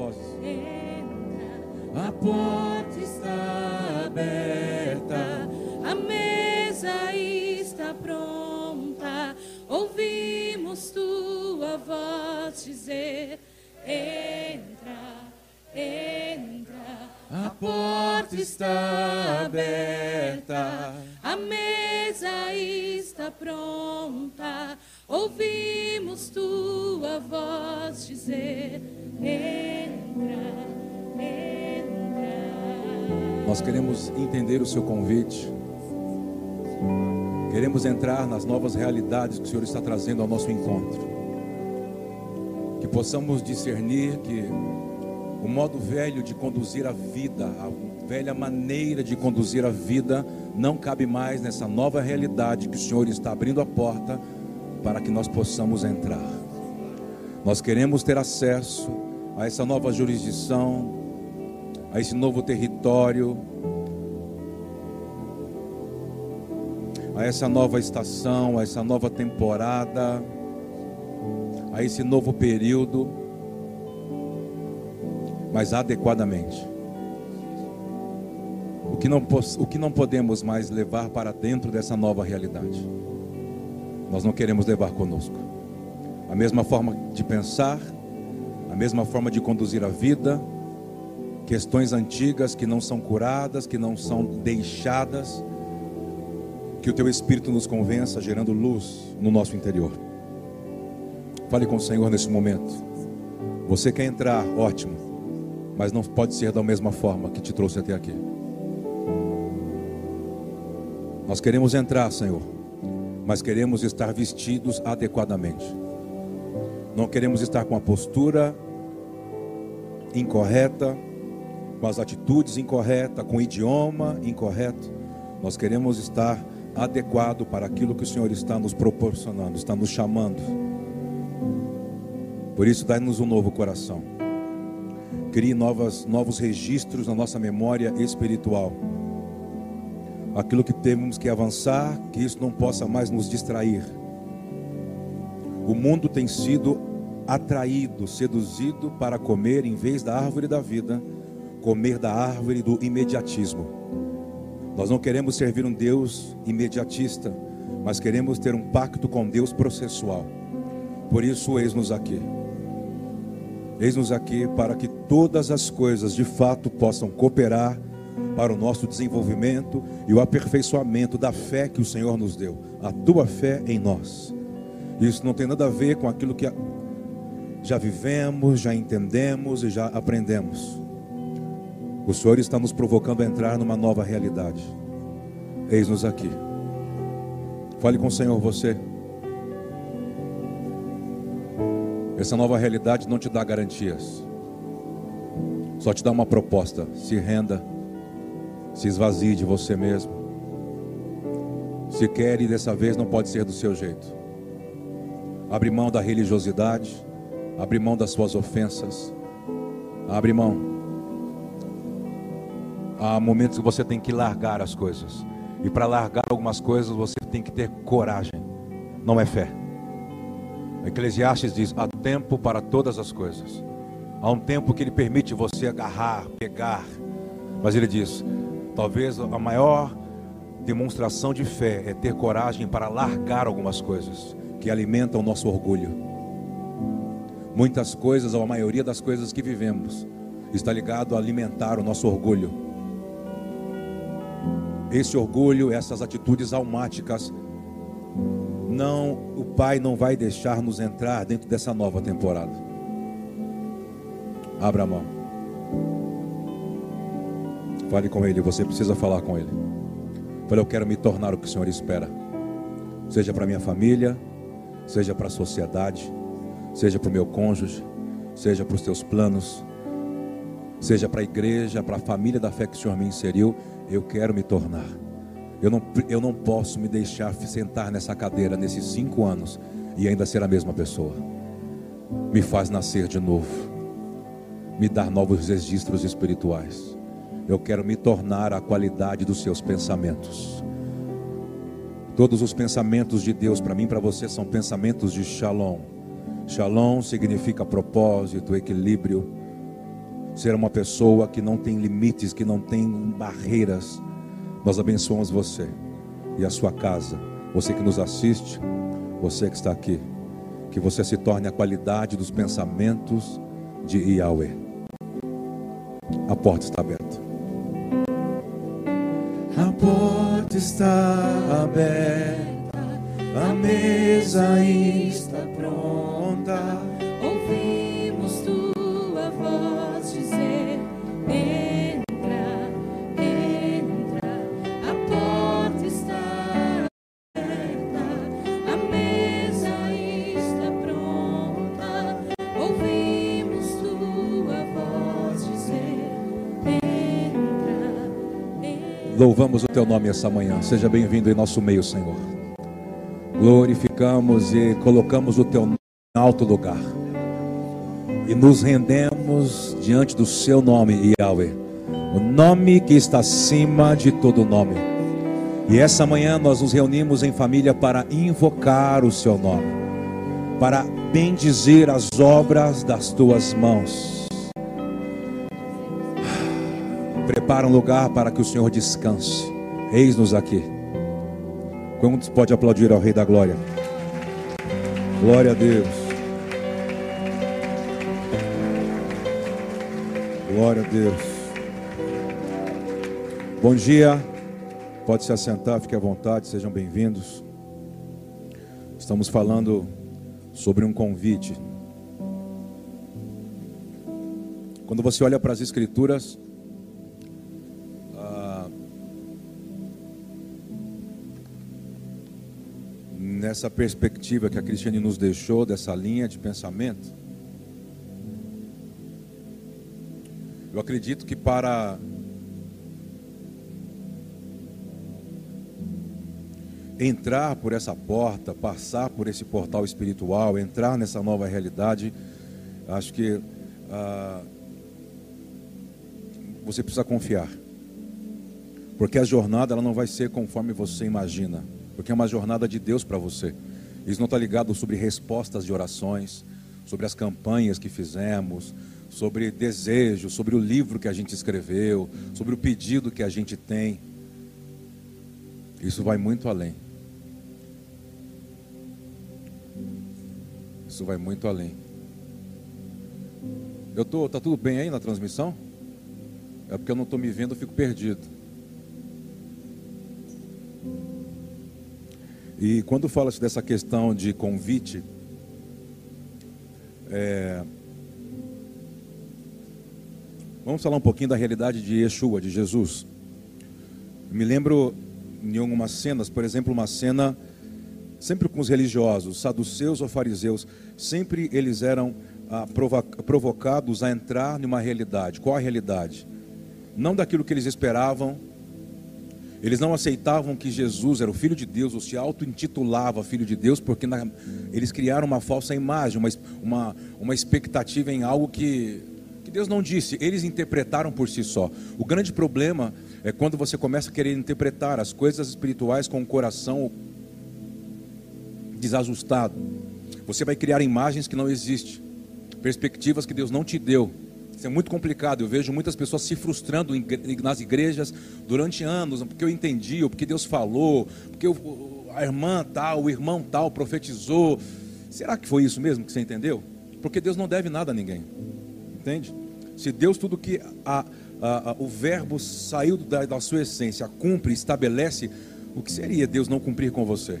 vozes. Entra, a porta está aberta, a mesa está pronta. Ouvimos tua voz dizer: Entra, entra. A porta está aberta, a mesa está pronta. Ouvimos tua voz dizer. Nós queremos entender o seu convite. Queremos entrar nas novas realidades que o Senhor está trazendo ao nosso encontro. Que possamos discernir que o modo velho de conduzir a vida, a velha maneira de conduzir a vida, não cabe mais nessa nova realidade que o Senhor está abrindo a porta para que nós possamos entrar. Nós queremos ter acesso a essa nova jurisdição, a esse novo território, a essa nova estação, a essa nova temporada, a esse novo período, mas adequadamente. O que, não, o que não podemos mais levar para dentro dessa nova realidade, nós não queremos levar conosco. A mesma forma de pensar, a mesma forma de conduzir a vida, questões antigas que não são curadas, que não são deixadas, que o teu Espírito nos convença, gerando luz no nosso interior. Fale com o Senhor nesse momento. Você quer entrar, ótimo, mas não pode ser da mesma forma que te trouxe até aqui. Nós queremos entrar, Senhor, mas queremos estar vestidos adequadamente. Não queremos estar com a postura incorreta, com as atitudes incorretas, com o idioma incorreto. Nós queremos estar adequado para aquilo que o Senhor está nos proporcionando, está nos chamando. Por isso, dá-nos um novo coração. Crie novas, novos registros na nossa memória espiritual. Aquilo que temos que avançar, que isso não possa mais nos distrair. O mundo tem sido atraído, seduzido para comer, em vez da árvore da vida, comer da árvore do imediatismo. Nós não queremos servir um Deus imediatista, mas queremos ter um pacto com Deus processual. Por isso, eis-nos aqui. Eis-nos aqui para que todas as coisas de fato possam cooperar para o nosso desenvolvimento e o aperfeiçoamento da fé que o Senhor nos deu, a tua fé em nós. Isso não tem nada a ver com aquilo que já vivemos, já entendemos e já aprendemos. O Senhor está nos provocando a entrar numa nova realidade. Eis-nos aqui. Fale com o Senhor, você. Essa nova realidade não te dá garantias, só te dá uma proposta: se renda, se esvazie de você mesmo. Se quer e dessa vez não pode ser do seu jeito. Abre mão da religiosidade, abre mão das suas ofensas, abre mão. Há momentos que você tem que largar as coisas, e para largar algumas coisas você tem que ter coragem, não é fé. Eclesiastes diz: há tempo para todas as coisas. Há um tempo que ele permite você agarrar, pegar. Mas ele diz: talvez a maior demonstração de fé é ter coragem para largar algumas coisas que alimentam o nosso orgulho. Muitas coisas, ou a maioria das coisas que vivemos, está ligado a alimentar o nosso orgulho. Esse orgulho, essas atitudes almáticas não, o Pai não vai deixar nos entrar dentro dessa nova temporada. Abra a mão. Fale com Ele, você precisa falar com Ele. Fale, eu quero me tornar o que o Senhor espera. Seja para minha família, seja para a sociedade, seja para o meu cônjuge, seja para os teus planos, seja para a igreja, para a família da fé que o Senhor me inseriu, eu quero me tornar. Eu não, eu não posso me deixar sentar nessa cadeira nesses cinco anos e ainda ser a mesma pessoa. Me faz nascer de novo, me dar novos registros espirituais. Eu quero me tornar a qualidade dos seus pensamentos. Todos os pensamentos de Deus para mim, para você, são pensamentos de shalom. Shalom significa propósito, equilíbrio. ser uma pessoa que não tem limites, que não tem barreiras. Nós abençoamos você e a sua casa, você que nos assiste, você que está aqui, que você se torne a qualidade dos pensamentos de Yahweh. A porta está aberta. A porta está aberta, a mesa está pronta. Louvamos o teu nome essa manhã. Seja bem-vindo em nosso meio, Senhor. Glorificamos e colocamos o teu nome em alto lugar. E nos rendemos diante do seu nome, Yahweh. O nome que está acima de todo nome. E essa manhã nós nos reunimos em família para invocar o seu nome, para bendizer as obras das tuas mãos. Prepara um lugar para que o Senhor descanse. Eis-nos aqui. Quantos pode aplaudir ao Rei da Glória? Glória a Deus. Glória a Deus. Bom dia. Pode se assentar, fique à vontade, sejam bem-vindos. Estamos falando sobre um convite. Quando você olha para as Escrituras, nessa perspectiva que a Cristiane nos deixou, dessa linha de pensamento, eu acredito que para entrar por essa porta, passar por esse portal espiritual, entrar nessa nova realidade, acho que ah, você precisa confiar. Porque a jornada ela não vai ser conforme você imagina, porque é uma jornada de Deus para você. Isso não está ligado sobre respostas de orações, sobre as campanhas que fizemos, sobre desejo, sobre o livro que a gente escreveu, sobre o pedido que a gente tem. Isso vai muito além. Isso vai muito além. Eu tô, tá tudo bem aí na transmissão? É porque eu não estou me vendo, eu fico perdido. E quando fala-se dessa questão de convite, é, vamos falar um pouquinho da realidade de Yeshua, de Jesus. Me lembro em algumas cenas, por exemplo, uma cena sempre com os religiosos, saduceus ou fariseus, sempre eles eram ah, provo provocados a entrar numa realidade. Qual a realidade? Não daquilo que eles esperavam, eles não aceitavam que Jesus era o Filho de Deus, ou se auto-intitulava Filho de Deus, porque na, eles criaram uma falsa imagem, uma, uma, uma expectativa em algo que, que Deus não disse, eles interpretaram por si só. O grande problema é quando você começa a querer interpretar as coisas espirituais com o coração desajustado. Você vai criar imagens que não existem, perspectivas que Deus não te deu. Isso é muito complicado. Eu vejo muitas pessoas se frustrando nas igrejas durante anos, porque eu entendi, ou porque Deus falou, porque a irmã tal, o irmão tal profetizou. Será que foi isso mesmo que você entendeu? Porque Deus não deve nada a ninguém. Entende? Se Deus, tudo que a, a, a, o verbo saiu da, da sua essência, cumpre, estabelece, o que seria Deus não cumprir com você?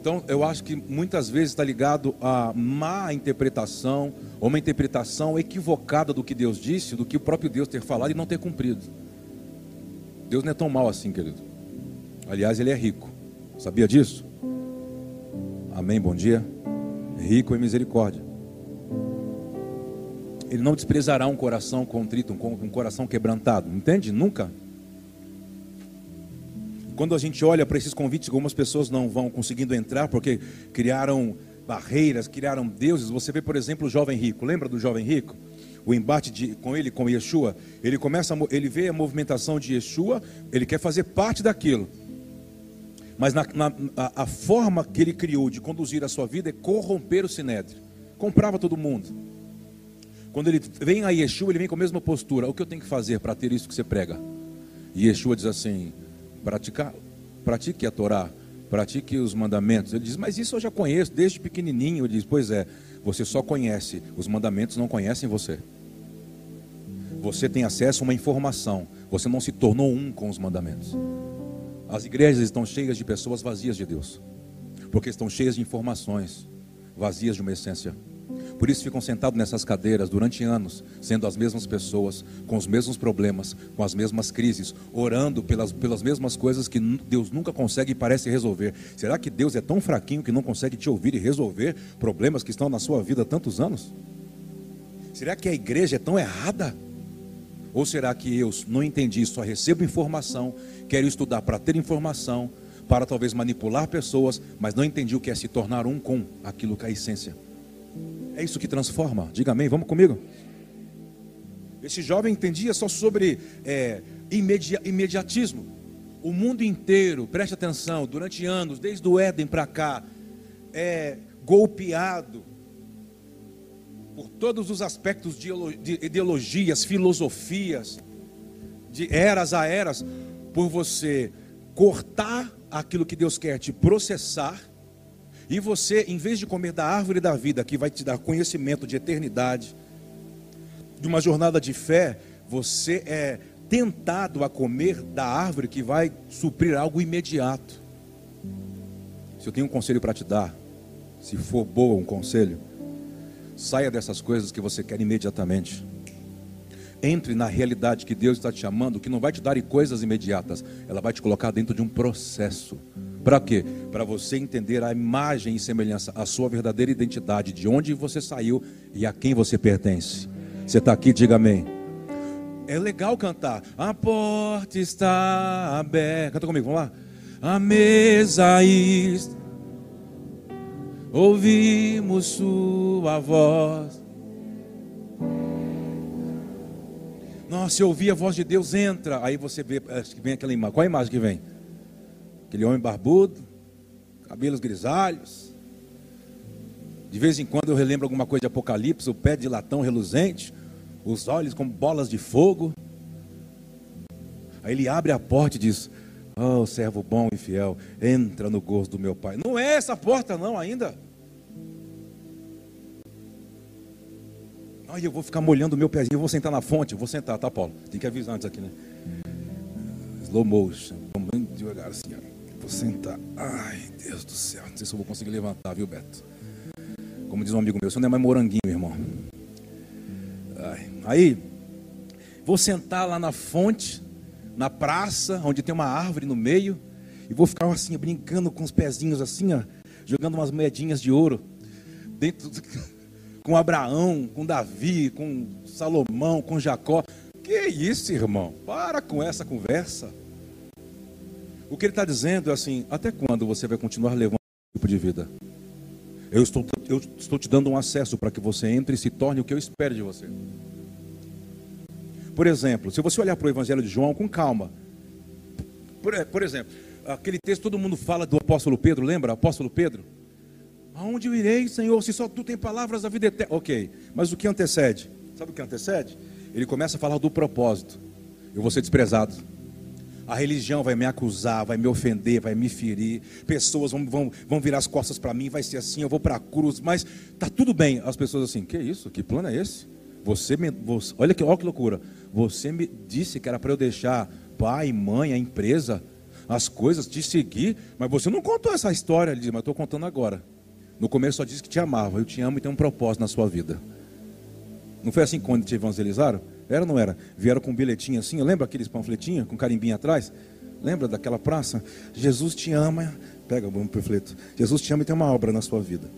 Então, eu acho que muitas vezes está ligado a má interpretação, ou uma interpretação equivocada do que Deus disse, do que o próprio Deus ter falado e não ter cumprido. Deus não é tão mal assim, querido. Aliás, Ele é rico. Sabia disso? Amém, bom dia. Rico em misericórdia. Ele não desprezará um coração contrito, um coração quebrantado. Entende? Nunca. Quando a gente olha para esses convites, algumas pessoas não vão conseguindo entrar porque criaram barreiras, criaram deuses. Você vê, por exemplo, o jovem rico. Lembra do jovem rico? O embate de, com ele, com Yeshua. Ele começa, ele vê a movimentação de Yeshua, ele quer fazer parte daquilo. Mas na, na, a, a, forma que ele criou de conduzir a sua vida é corromper o sinédrio. Comprava todo mundo. Quando ele vem a Yeshua, ele vem com a mesma postura. O que eu tenho que fazer para ter isso que você prega? E Yeshua diz assim: praticar, pratique a Torá, pratique os mandamentos. Ele diz, mas isso eu já conheço desde pequenininho. Ele diz, pois é, você só conhece, os mandamentos não conhecem você. Você tem acesso a uma informação, você não se tornou um com os mandamentos. As igrejas estão cheias de pessoas vazias de Deus, porque estão cheias de informações, vazias de uma essência. Por isso ficam sentados nessas cadeiras durante anos, sendo as mesmas pessoas, com os mesmos problemas, com as mesmas crises, orando pelas, pelas mesmas coisas que Deus nunca consegue e parece resolver. Será que Deus é tão fraquinho que não consegue te ouvir e resolver problemas que estão na sua vida há tantos anos? Será que a igreja é tão errada? Ou será que eu não entendi, só recebo informação, quero estudar para ter informação, para talvez manipular pessoas, mas não entendi o que é se tornar um com aquilo que é a essência? É isso que transforma. Diga amém, vamos comigo. Esse jovem entendia só sobre é, imedi imediatismo. O mundo inteiro, preste atenção, durante anos, desde o Éden para cá, é golpeado por todos os aspectos de ideologias, filosofias, de eras a eras, por você cortar aquilo que Deus quer te processar e você, em vez de comer da árvore da vida, que vai te dar conhecimento de eternidade, de uma jornada de fé, você é tentado a comer da árvore que vai suprir algo imediato. Se eu tenho um conselho para te dar, se for boa um conselho, saia dessas coisas que você quer imediatamente. Entre na realidade que Deus está te chamando, que não vai te dar coisas imediatas, ela vai te colocar dentro de um processo. Para quê? Para você entender a imagem e semelhança, a sua verdadeira identidade, de onde você saiu e a quem você pertence. Você está aqui, diga amém. É legal cantar. A porta está aberta. Canta comigo, vamos lá. A mesa está. Ouvimos sua voz. Nossa, se ouvir a voz de Deus, entra. Aí você vê, acho que vem aquela imagem. Qual a imagem que vem? Aquele homem barbudo, cabelos grisalhos. De vez em quando eu relembro alguma coisa de Apocalipse, o pé de latão reluzente, os olhos como bolas de fogo. Aí ele abre a porta e diz: Oh, servo bom e fiel, entra no gozo do meu pai. Não é essa porta, não, ainda. Ai, eu vou ficar molhando o meu pezinho, eu vou sentar na fonte, eu vou sentar, tá, Paulo? Tem que avisar antes aqui, né? Slow motion, vamos devagar assim, ó sentar. Ai, Deus do céu. Não sei se eu vou conseguir levantar, viu, Beto? Como diz um amigo meu, você não é mais moranguinho, irmão. Ai. Aí, vou sentar lá na fonte, na praça, onde tem uma árvore no meio, e vou ficar assim, brincando com os pezinhos assim, ó, jogando umas moedinhas de ouro, dentro com Abraão, com Davi, com Salomão, com Jacó. Que isso, irmão? Para com essa conversa. O que ele está dizendo é assim: até quando você vai continuar levando esse tipo de vida? Eu estou, eu estou te dando um acesso para que você entre e se torne o que eu espero de você. Por exemplo, se você olhar para o Evangelho de João com calma, por, por, exemplo, aquele texto todo mundo fala do apóstolo Pedro, lembra? Apóstolo Pedro? Aonde eu irei, Senhor, se só tu tem palavras da vida eterna? Ok, mas o que antecede? Sabe o que antecede? Ele começa a falar do propósito. Eu vou ser desprezado. A religião vai me acusar, vai me ofender, vai me ferir. Pessoas vão, vão, vão virar as costas para mim, vai ser assim, eu vou para a cruz. Mas tá tudo bem. As pessoas assim, que isso? Que plano é esse? Você, me, você olha, que, olha que loucura. Você me disse que era para eu deixar pai, mãe, a empresa, as coisas, te seguir. Mas você não contou essa história. Ele diz, mas estou contando agora. No começo só disse que te amava. Eu te amo e tenho um propósito na sua vida. Não foi assim quando te evangelizaram? Era ou não era? Vieram com um bilhetinho assim, lembra aqueles panfletinhos com carimbinho atrás? Lembra daquela praça? Jesus te ama. Pega o panfleto. Jesus te ama e tem uma obra na sua vida.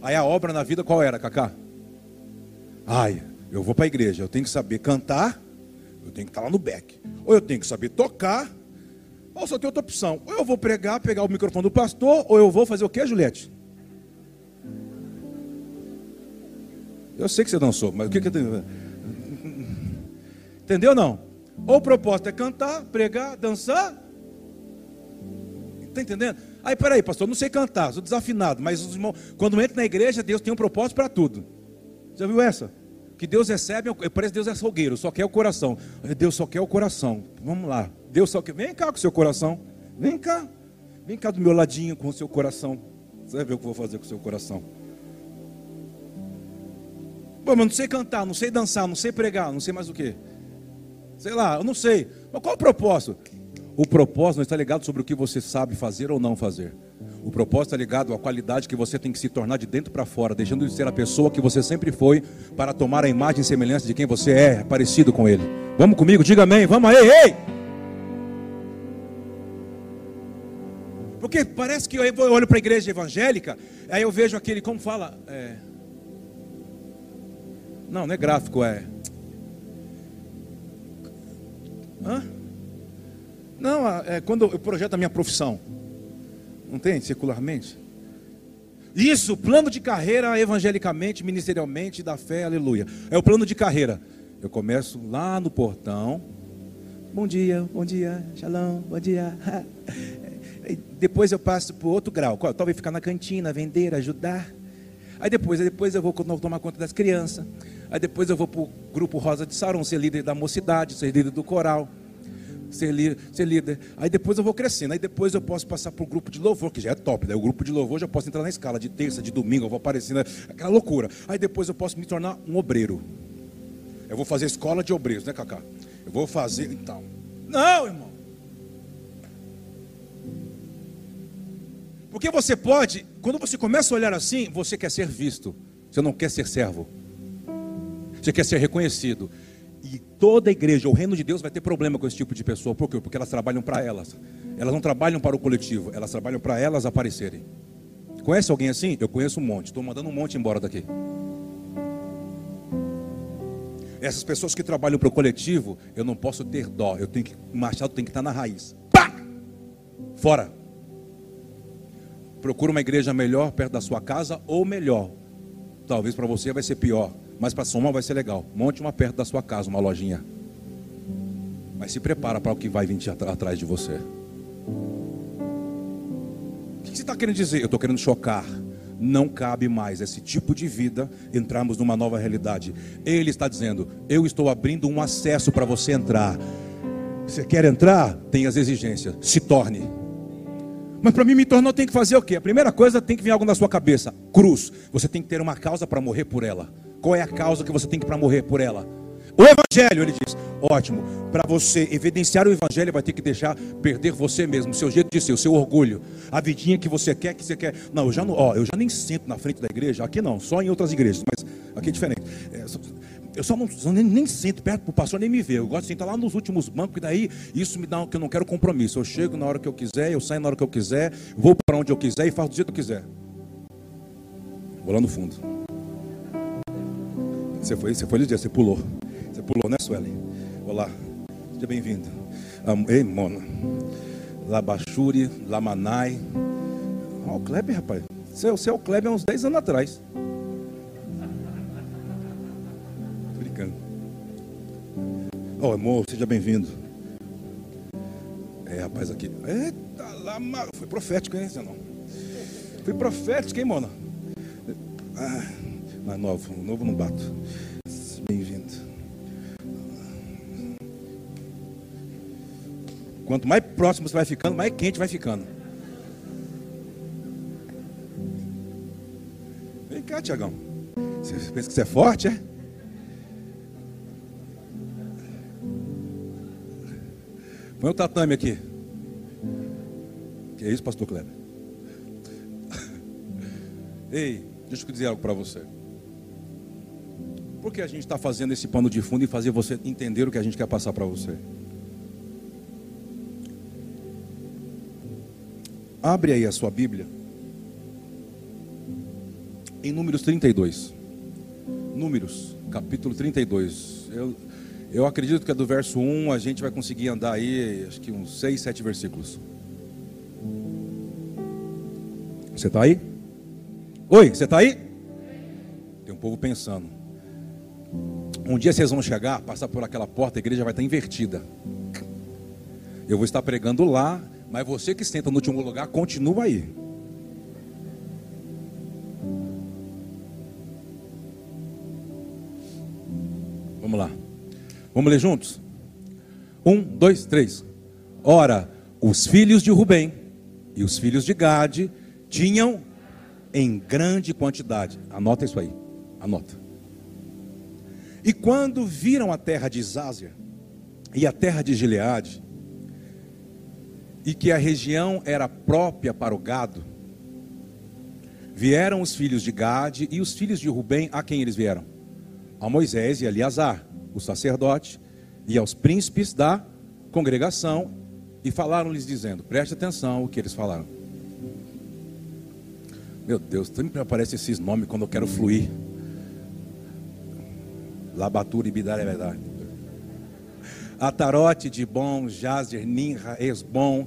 Aí a obra na vida qual era, Cacá? Ai, eu vou para a igreja, eu tenho que saber cantar, eu tenho que estar lá no back. Ou eu tenho que saber tocar, ou só tem outra opção. Ou eu vou pregar, pegar o microfone do pastor, ou eu vou fazer o que, Juliette? Eu sei que você dançou, mas o que que eu tenho? Entendeu não? Ou o propósito é cantar, pregar, dançar. Está entendendo? Aí, peraí, pastor, não sei cantar, sou desafinado, mas os irmãos, quando entra na igreja, Deus tem um propósito para tudo. Já viu essa? Que Deus recebe, parece que Deus é açougueiro, só quer o coração. Deus só quer o coração. Vamos lá. Deus só quer. Vem cá com o seu coração. Vem cá. Vem cá do meu ladinho com o seu coração. Você vai ver o que eu vou fazer com o seu coração. Pô, mas não sei cantar, não sei dançar, não sei pregar, não sei mais o que. Sei lá, eu não sei. Mas qual o propósito? O propósito não está ligado sobre o que você sabe fazer ou não fazer. O propósito é ligado à qualidade que você tem que se tornar de dentro para fora, deixando de ser a pessoa que você sempre foi, para tomar a imagem e semelhança de quem você é, parecido com Ele. Vamos comigo? Diga amém. Vamos aí, ei! Porque parece que eu olho para a igreja evangélica, aí eu vejo aquele, como fala? É... Não, não é gráfico, é. Hã? Não, é quando eu projeto a minha profissão. Não tem? Secularmente? Isso, plano de carreira evangelicamente, ministerialmente, da fé, aleluia. É o plano de carreira. Eu começo lá no portão. Bom dia, bom dia, shalom, bom dia. Depois eu passo para outro grau. Talvez ficar na cantina, vender, ajudar. Aí depois, aí depois eu vou tomar conta das crianças. Aí depois eu vou para o grupo Rosa de Saron, ser líder da mocidade, ser líder do coral ser, líder, ser líder. Aí depois eu vou crescendo. Aí depois eu posso passar para o grupo de louvor, que já é top. Daí o grupo de louvor já posso entrar na escala de terça, de domingo, eu vou aparecendo, né? aquela loucura. Aí depois eu posso me tornar um obreiro. Eu vou fazer escola de obreiros, né, Cacá? Eu vou fazer. Então. Não, irmão. Porque você pode, quando você começa a olhar assim, você quer ser visto. Você não quer ser servo. Você quer ser reconhecido. E toda igreja, o reino de Deus vai ter problema com esse tipo de pessoa. Por quê? Porque elas trabalham para elas. Elas não trabalham para o coletivo, elas trabalham para elas aparecerem. Conhece alguém assim? Eu conheço um monte. Estou mandando um monte embora daqui. Essas pessoas que trabalham para o coletivo, eu não posso ter dó. Eu tenho que, o machado tem que estar na raiz. Pá! Fora. Procura uma igreja melhor perto da sua casa ou melhor. Talvez para você vai ser pior. Mas para Soma vai ser legal. Monte uma perto da sua casa, uma lojinha. Mas se prepara para o que vai vir atrás de você. O que você está querendo dizer? Eu estou querendo chocar. Não cabe mais esse tipo de vida entrarmos numa nova realidade. Ele está dizendo: Eu estou abrindo um acesso para você entrar. Você quer entrar? Tem as exigências. Se torne. Mas para mim me tornar, eu tenho que fazer o quê? A primeira coisa tem que vir algo na sua cabeça: cruz. Você tem que ter uma causa para morrer por ela. Qual é a causa que você tem que para morrer por ela? O evangelho, ele diz. Ótimo. Para você evidenciar o evangelho, vai ter que deixar perder você mesmo, seu jeito de ser, o seu orgulho, a vidinha que você quer, que você quer. Não, eu já não, ó, eu já nem sento na frente da igreja, aqui não, só em outras igrejas, mas aqui é diferente. É, eu só não nem, nem sento perto para o pastor nem me ver. Eu gosto de sentar lá nos últimos bancos, e daí isso me dá que eu não quero compromisso. Eu chego na hora que eu quiser, eu saio na hora que eu quiser, vou para onde eu quiser e faço do jeito que eu quiser. Vou lá no fundo. Você foi, você foi ligeiro, você pulou. Você pulou, né, Sueli? Olá, seja bem-vindo. Ei, Mona. Labachuri, Lamanai. Olha o Kleber, rapaz. Você, é o Kleber há uns 10 anos atrás. Tô brincando. Oh, amor, seja bem-vindo. É, rapaz, aqui. Eita, lama. Foi profético, hein, não? Foi profético, hein, Mona? Ah. Não é novo, novo não bato. Bem-vindo. Quanto mais próximo você vai ficando, mais quente vai ficando. Vem cá, Tiagão. Você pensa que você é forte, é? Põe o tatame aqui. Que é isso, pastor Kleber? Ei, deixa eu dizer algo para você. Por que a gente está fazendo esse pano de fundo e fazer você entender o que a gente quer passar para você? Abre aí a sua Bíblia. Em Números 32. Números, capítulo 32. Eu, eu acredito que é do verso 1 a gente vai conseguir andar aí, acho que uns 6, 7 versículos. Você está aí? Oi, você está aí? Tem um povo pensando. Um dia vocês vão chegar, passar por aquela porta, a igreja vai estar invertida. Eu vou estar pregando lá, mas você que senta no último lugar, continua aí. Vamos lá. Vamos ler juntos? Um, dois, três. Ora, os filhos de Rubem e os filhos de Gade tinham em grande quantidade. Anota isso aí. Anota. E quando viram a terra de Isásia e a terra de Gileade, e que a região era própria para o gado, vieram os filhos de Gade e os filhos de Rubem, a quem eles vieram? A Moisés e a Eleazar, o sacerdote, e aos príncipes da congregação, e falaram-lhes dizendo: preste atenção o que eles falaram. Meu Deus, sempre aparecem esses nomes quando eu quero fluir. Labatura e Bidar é verdade. Atarote, Dibon, Jazer, Ninra, Esbom.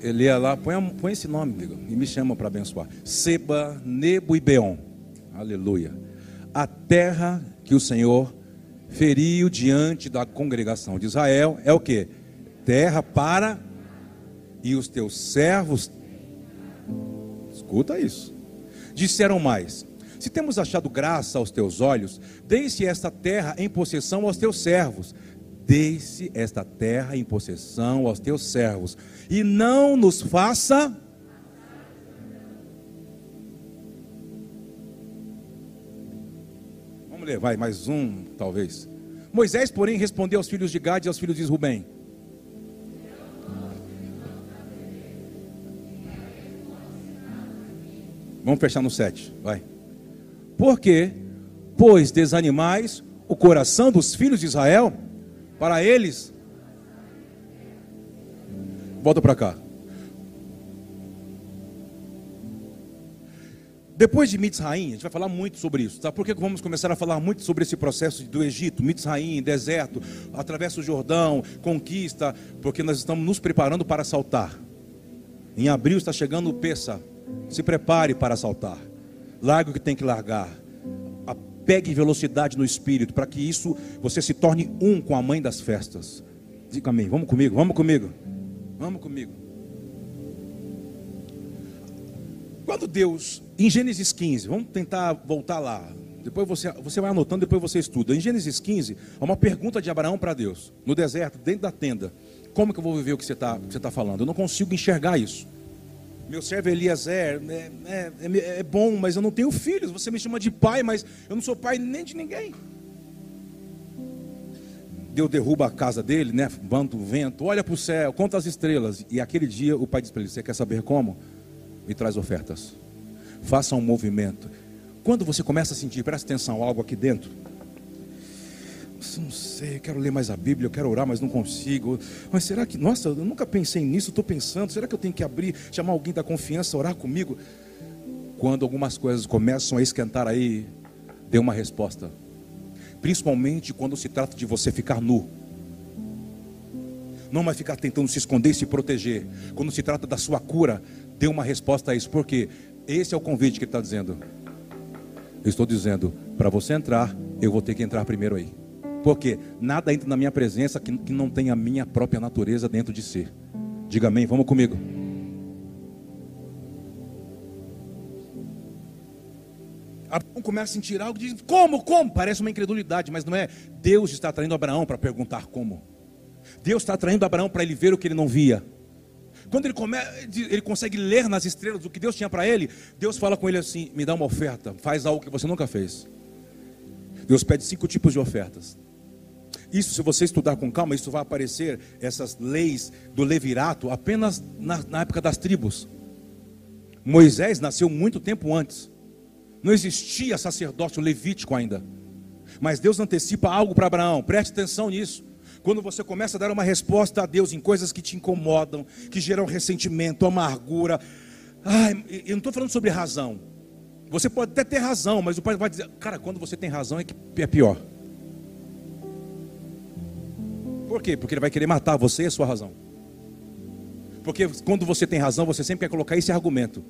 Ele ia lá, põe, põe esse nome, amigo, e me chama para abençoar. Seba, Nebo e Beon. Aleluia. A terra que o Senhor feriu diante da congregação de Israel é o que? Terra para e os teus servos. Escuta isso. Disseram mais: se temos achado graça aos teus olhos, deixe esta terra em possessão aos teus servos. Deixe esta terra em possessão aos teus servos. E não nos faça. Vamos ler, vai, mais um, talvez. Moisés, porém, respondeu aos filhos de Gad e aos filhos de Rubem: Vamos fechar no 7, vai. Porque, pois desanimais o coração dos filhos de Israel, para eles. Volta para cá. Depois de Mitzraim, a gente vai falar muito sobre isso. Sabe por que vamos começar a falar muito sobre esse processo do Egito, Mitzraim, deserto, atravessa o Jordão, conquista, porque nós estamos nos preparando para saltar. Em abril está chegando o Pessa. Se prepare para saltar. Largue o que tem que largar. Pegue velocidade no espírito para que isso você se torne um com a mãe das festas. Diga amém. Vamos comigo, vamos comigo. Vamos comigo. Quando Deus, em Gênesis 15, vamos tentar voltar lá. Depois você, você vai anotando, depois você estuda. Em Gênesis 15, há uma pergunta de Abraão para Deus, no deserto, dentro da tenda. Como que eu vou viver o que você está tá falando? Eu não consigo enxergar isso. Meu servo Eliezer é, é, é, é, bom, mas eu não tenho filhos. Você me chama de pai, mas eu não sou pai nem de ninguém. Deus derruba a casa dele, né? Bando o vento, olha para o céu, conta as estrelas. E aquele dia o pai diz para ele: Você quer saber como? Me traz ofertas. Faça um movimento. Quando você começa a sentir, presta atenção, algo aqui dentro não sei, eu quero ler mais a Bíblia, eu quero orar, mas não consigo. Mas será que, nossa, eu nunca pensei nisso, estou pensando, será que eu tenho que abrir, chamar alguém da confiança, orar comigo? Quando algumas coisas começam a esquentar aí, dê uma resposta. Principalmente quando se trata de você ficar nu. Não vai ficar tentando se esconder e se proteger. Quando se trata da sua cura, dê uma resposta a isso, porque esse é o convite que ele está dizendo. Eu estou dizendo, para você entrar, eu vou ter que entrar primeiro aí. Porque nada entra na minha presença que, que não tenha a minha própria natureza dentro de si. Diga amém, vamos comigo. Abraão começa a sentir algo e diz: Como? Como? Parece uma incredulidade, mas não é. Deus está atraindo Abraão para perguntar como. Deus está atraindo Abraão para ele ver o que ele não via. Quando ele, come, ele consegue ler nas estrelas o que Deus tinha para ele, Deus fala com ele assim: Me dá uma oferta, faz algo que você nunca fez. Deus pede cinco tipos de ofertas. Isso, se você estudar com calma, isso vai aparecer, essas leis do levirato, apenas na, na época das tribos. Moisés nasceu muito tempo antes. Não existia sacerdócio levítico ainda. Mas Deus antecipa algo para Abraão, preste atenção nisso. Quando você começa a dar uma resposta a Deus em coisas que te incomodam, que geram ressentimento, amargura. Ai, eu não estou falando sobre razão. Você pode até ter razão, mas o pai vai dizer, cara, quando você tem razão é que é pior. Por quê? Porque ele vai querer matar você e a sua razão. Porque quando você tem razão, você sempre quer colocar esse argumento.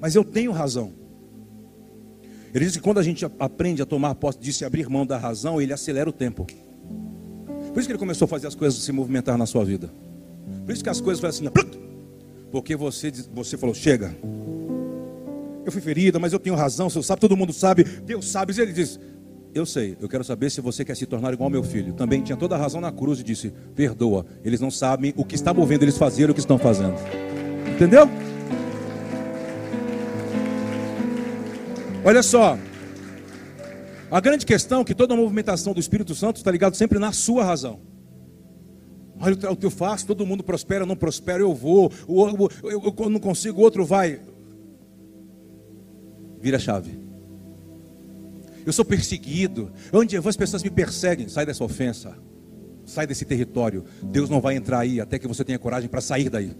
Mas eu tenho razão. Ele diz que quando a gente aprende a tomar posse disso e abrir mão da razão, ele acelera o tempo. Por isso que ele começou a fazer as coisas se movimentar na sua vida. Por isso que as coisas foram assim. Porque você, você falou, chega. Eu fui ferida, mas eu tenho razão. Você sabe, todo mundo sabe. Deus sabe. Ele diz, Eu sei, eu quero saber se você quer se tornar igual ao meu filho. Também tinha toda a razão na cruz e disse: Perdoa, eles não sabem o que está movendo eles fazer o que estão fazendo. Entendeu? Olha só. A grande questão é que toda a movimentação do Espírito Santo está ligado sempre na sua razão. Olha o que eu faço, todo mundo prospera, não prospera, eu vou, eu, eu, eu não consigo, o outro vai. Vira a chave. Eu sou perseguido. Onde eu vou, as pessoas me perseguem. Sai dessa ofensa. Sai desse território. Deus não vai entrar aí até que você tenha coragem para sair daí.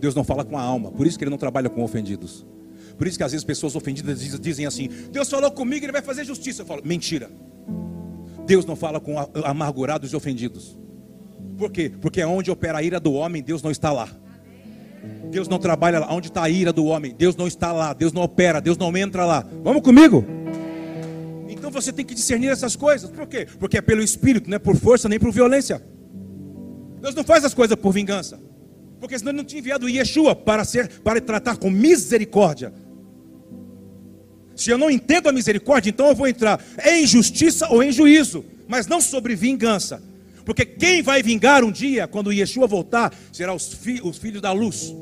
Deus não fala com a alma. Por isso que ele não trabalha com ofendidos. Por isso que às vezes pessoas ofendidas dizem assim: Deus falou comigo, ele vai fazer justiça. Eu falo: mentira. Deus não fala com amargurados e ofendidos. Por quê? Porque onde opera a ira do homem, Deus não está lá. Deus não trabalha lá. Onde está a ira do homem? Deus não está lá. Deus não opera. Deus não entra lá. Vamos comigo? Então você tem que discernir essas coisas. Por quê? Porque é pelo Espírito, não é por força nem por violência. Deus não faz as coisas por vingança. Porque senão ele não tinha enviado Yeshua para ser, para tratar com misericórdia. Se eu não entendo a misericórdia, então eu vou entrar em justiça ou em juízo, mas não sobre vingança. Porque quem vai vingar um dia, quando Yeshua voltar, será os, fi os filhos da luz.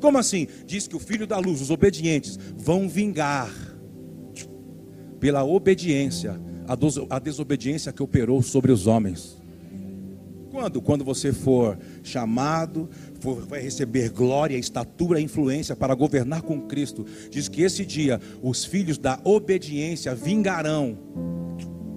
Como assim? Diz que o filho da luz, os obedientes, vão vingar pela obediência, a, desobediência que operou sobre os homens. Quando? Quando você for chamado, for, vai receber glória, estatura influência para governar com Cristo. Diz que esse dia os filhos da obediência vingarão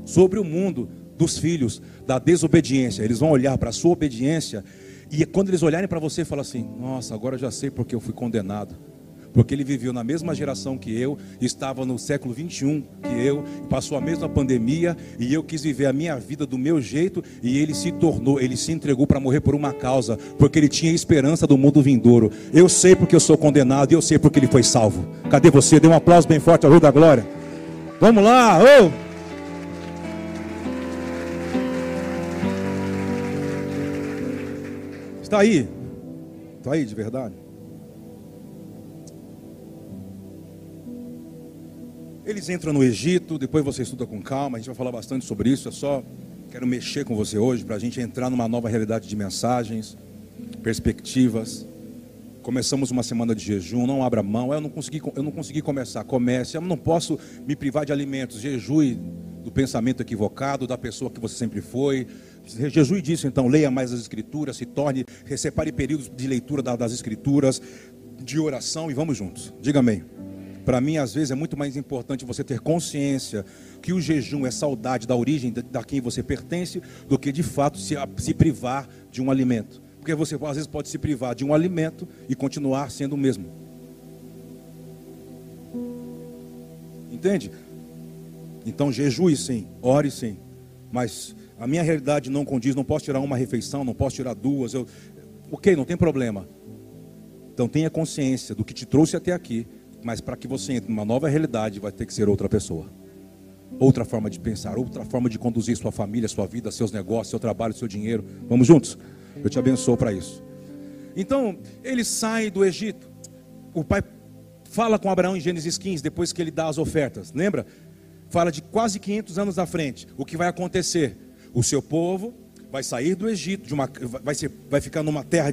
sobre o mundo dos filhos da desobediência. Eles vão olhar para a sua obediência e quando eles olharem para você, falar assim: Nossa, agora já sei porque eu fui condenado porque ele viveu na mesma geração que eu, estava no século 21 que eu, passou a mesma pandemia e eu quis viver a minha vida do meu jeito e ele se tornou, ele se entregou para morrer por uma causa, porque ele tinha esperança do mundo vindouro. Eu sei porque eu sou condenado e eu sei porque ele foi salvo. Cadê você? Dê um aplauso bem forte ao Rui da Glória. Vamos lá, oh! Está aí? Está aí de verdade? Eles entram no Egito, depois você estuda com calma, a gente vai falar bastante sobre isso. Eu só quero mexer com você hoje para a gente entrar numa nova realidade de mensagens, perspectivas. Começamos uma semana de jejum, não abra mão. Eu não consegui, eu não consegui começar. Comece. Eu não posso me privar de alimentos. Jejue do pensamento equivocado, da pessoa que você sempre foi. Jejue disso, então. Leia mais as escrituras, se torne, separe períodos de leitura das escrituras, de oração e vamos juntos. Diga amém. Para mim, às vezes, é muito mais importante você ter consciência que o jejum é saudade da origem da quem você pertence, do que de fato se, se privar de um alimento. Porque você às vezes pode se privar de um alimento e continuar sendo o mesmo. Entende? Então jejue sim, ore sim. Mas a minha realidade não condiz, não posso tirar uma refeição, não posso tirar duas. Eu, ok, não tem problema. Então tenha consciência do que te trouxe até aqui mas para que você entre numa nova realidade, vai ter que ser outra pessoa. Outra forma de pensar, outra forma de conduzir sua família, sua vida, seus negócios, seu trabalho, seu dinheiro. Vamos juntos? Eu te abençoo para isso. Então, ele sai do Egito. O pai fala com Abraão em Gênesis 15, depois que ele dá as ofertas. Lembra? Fala de quase 500 anos à frente. O que vai acontecer? O seu povo vai sair do Egito, de uma, vai, ser, vai ficar numa terra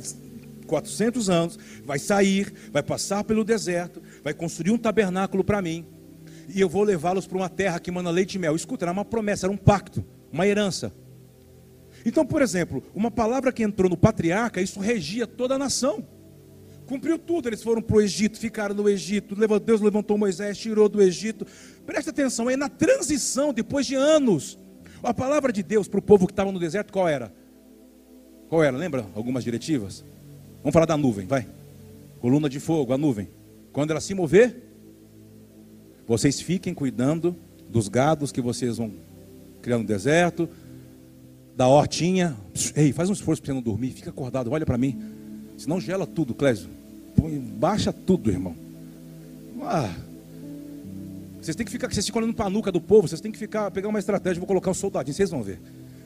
400 anos, vai sair, vai passar pelo deserto, vai construir um tabernáculo para mim, e eu vou levá-los para uma terra que manda leite e mel. Escuta, era uma promessa, era um pacto, uma herança. Então, por exemplo, uma palavra que entrou no patriarca, isso regia toda a nação. Cumpriu tudo, eles foram para o Egito, ficaram no Egito, Deus levantou Moisés, tirou do Egito. Presta atenção, é na transição, depois de anos. A palavra de Deus para o povo que estava no deserto, qual era? Qual era? Lembra algumas diretivas? Vamos falar da nuvem, vai. Coluna de fogo, a nuvem. Quando ela se mover, vocês fiquem cuidando dos gados que vocês vão criar no deserto, da hortinha. Ei, faz um esforço para você não dormir, fica acordado, olha para mim. Senão gela tudo, Clésio. Baixa tudo, irmão. Ah, vocês têm que ficar, vocês ficam olhando para a nuca do povo, vocês têm que ficar, pegar uma estratégia, vou colocar um soldadinho, vocês vão ver.